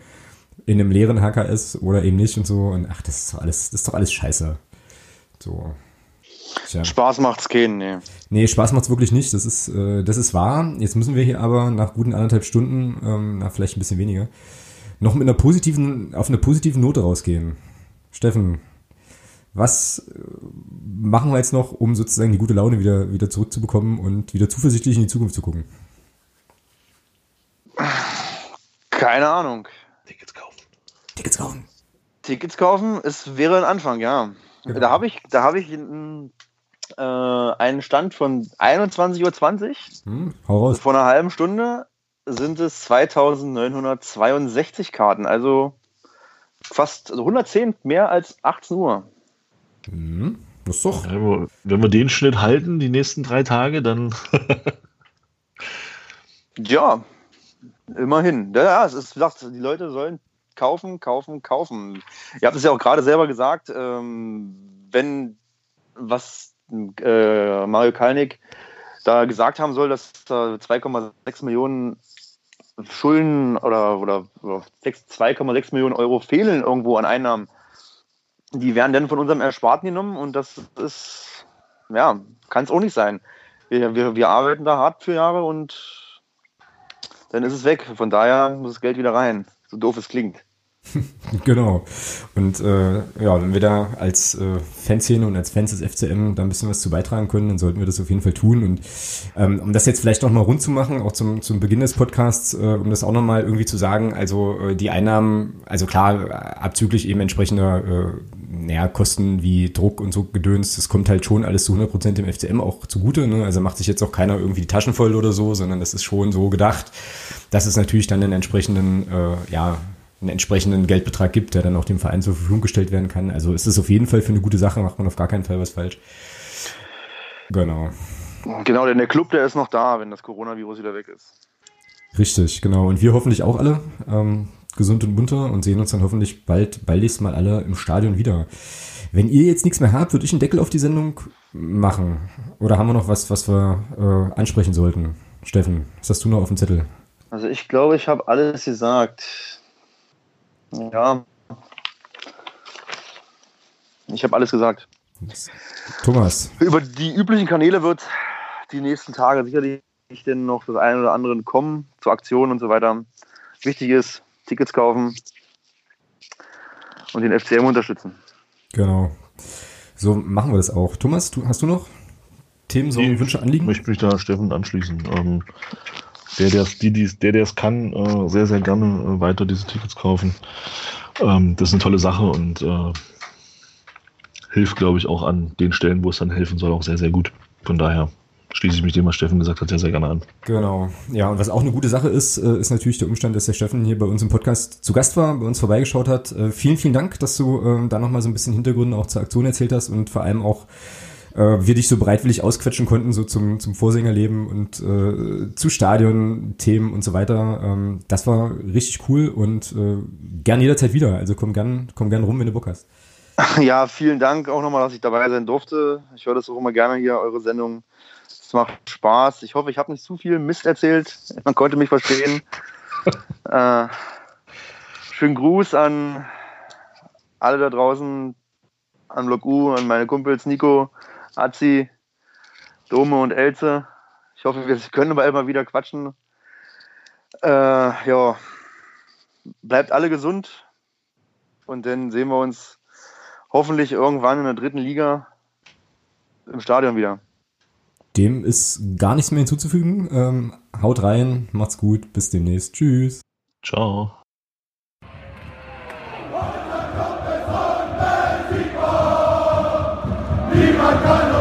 [SPEAKER 1] in einem leeren HKS oder eben nicht und so. Und ach, das ist doch alles, das ist doch alles scheiße. So.
[SPEAKER 3] Tja. Spaß macht's keinen, nee.
[SPEAKER 1] Nee, Spaß macht's wirklich nicht. Das ist, äh, das ist wahr. Jetzt müssen wir hier aber nach guten anderthalb Stunden, ähm, na, vielleicht ein bisschen weniger, noch mit einer positiven, auf einer positiven Note rausgehen. Steffen, was äh, machen wir jetzt noch, um sozusagen die gute Laune wieder, wieder zurückzubekommen und wieder zuversichtlich in die Zukunft zu gucken?
[SPEAKER 3] Keine Ahnung.
[SPEAKER 2] Tickets kaufen.
[SPEAKER 1] Tickets kaufen.
[SPEAKER 3] Tickets kaufen, es wäre ein Anfang, ja. Genau. Da habe ich, da habe ich einen, äh, einen Stand von 21.20 Uhr. Hm, hau raus. Vor einer halben Stunde sind es 2962 Karten, also fast also 110 mehr als 18 Uhr.
[SPEAKER 1] Mhm. Das ist doch.
[SPEAKER 2] Ja, wenn wir den Schnitt halten, die nächsten drei Tage, dann.
[SPEAKER 3] ja, immerhin. Ja, es ist gesagt, die Leute sollen kaufen, kaufen, kaufen. Ihr habt es ja auch gerade selber gesagt, ähm, wenn was äh, Mario Kalnick da gesagt haben soll, dass da 2,6 Millionen Schulden oder, oder, oder 2,6 Millionen Euro fehlen irgendwo an Einnahmen. Die werden dann von unserem Ersparten genommen und das ist, ja, kann es auch nicht sein. Wir, wir, wir arbeiten da hart für Jahre und dann ist es weg. Von daher muss das Geld wieder rein. So doof es klingt.
[SPEAKER 1] genau. Und äh, ja, wenn wir da als äh, Fanszene und als Fans des FCM da ein bisschen was zu beitragen können, dann sollten wir das auf jeden Fall tun. Und ähm, um das jetzt vielleicht nochmal rund zu machen, auch zum, zum Beginn des Podcasts, äh, um das auch nochmal irgendwie zu sagen, also äh, die Einnahmen, also klar, abzüglich eben entsprechender äh, naja, Kosten wie Druck und so Gedöns, das kommt halt schon alles zu 100 Prozent dem FCM auch zugute. Ne? Also macht sich jetzt auch keiner irgendwie die Taschen voll oder so, sondern das ist schon so gedacht, dass es natürlich dann den entsprechenden, äh, ja, einen entsprechenden Geldbetrag gibt, der dann auch dem Verein zur Verfügung gestellt werden kann. Also ist es auf jeden Fall für eine gute Sache, macht man auf gar keinen Fall was falsch. Genau.
[SPEAKER 3] Genau, denn der Club, der ist noch da, wenn das Coronavirus wieder weg ist.
[SPEAKER 1] Richtig, genau. Und wir hoffentlich auch alle ähm, gesund und munter und sehen uns dann hoffentlich bald, baldigst mal alle im Stadion wieder. Wenn ihr jetzt nichts mehr habt, würde ich einen Deckel auf die Sendung machen. Oder haben wir noch was, was wir äh, ansprechen sollten? Steffen, was hast du noch auf dem Zettel?
[SPEAKER 3] Also ich glaube, ich habe alles gesagt. Ja. Ich habe alles gesagt.
[SPEAKER 1] Thomas.
[SPEAKER 3] Über die üblichen Kanäle wird die nächsten Tage sicherlich denn noch das eine oder andere kommen, zu Aktionen und so weiter. Wichtig ist, Tickets kaufen und den FCM unterstützen.
[SPEAKER 1] Genau. So machen wir das auch. Thomas, du, hast du noch Themen, so Wünsche, Anliegen?
[SPEAKER 2] Ich möchte mich da Steffen anschließen. Ähm, der, der es die, die, der, der es kann, äh, sehr, sehr gerne äh, weiter diese Tickets kaufen. Ähm, das ist eine tolle Sache und äh, hilft, glaube ich, auch an den Stellen, wo es dann helfen soll, auch sehr, sehr gut. Von daher schließe ich mich dem, was Steffen gesagt hat, sehr, sehr gerne an.
[SPEAKER 1] Genau. Ja, und was auch eine gute Sache ist, äh, ist natürlich der Umstand, dass der Steffen hier bei uns im Podcast zu Gast war, bei uns vorbeigeschaut hat. Äh, vielen, vielen Dank, dass du äh, da nochmal so ein bisschen Hintergründe auch zur Aktion erzählt hast und vor allem auch äh, wir dich so bereitwillig ausquetschen konnten, so zum, zum Vorsängerleben und äh, zu Stadion-Themen und so weiter. Ähm, das war richtig cool und äh, gern jederzeit wieder. Also komm gern, komm gern rum, wenn du Bock hast.
[SPEAKER 3] Ja, vielen Dank auch nochmal, dass ich dabei sein durfte. Ich höre das auch immer gerne hier, eure Sendung. Es macht Spaß. Ich hoffe, ich habe nicht zu viel Mist erzählt. Man konnte mich verstehen. äh, schönen Gruß an alle da draußen, an Block U, an meine Kumpels Nico, Azi, Dome und Elze. Ich hoffe, wir können bald mal wieder quatschen. Äh, ja, bleibt alle gesund und dann sehen wir uns hoffentlich irgendwann in der dritten Liga im Stadion wieder.
[SPEAKER 1] Dem ist gar nichts mehr hinzuzufügen. Ähm, haut rein, macht's gut, bis demnächst. Tschüss.
[SPEAKER 2] Ciao.
[SPEAKER 4] Niemand kann uns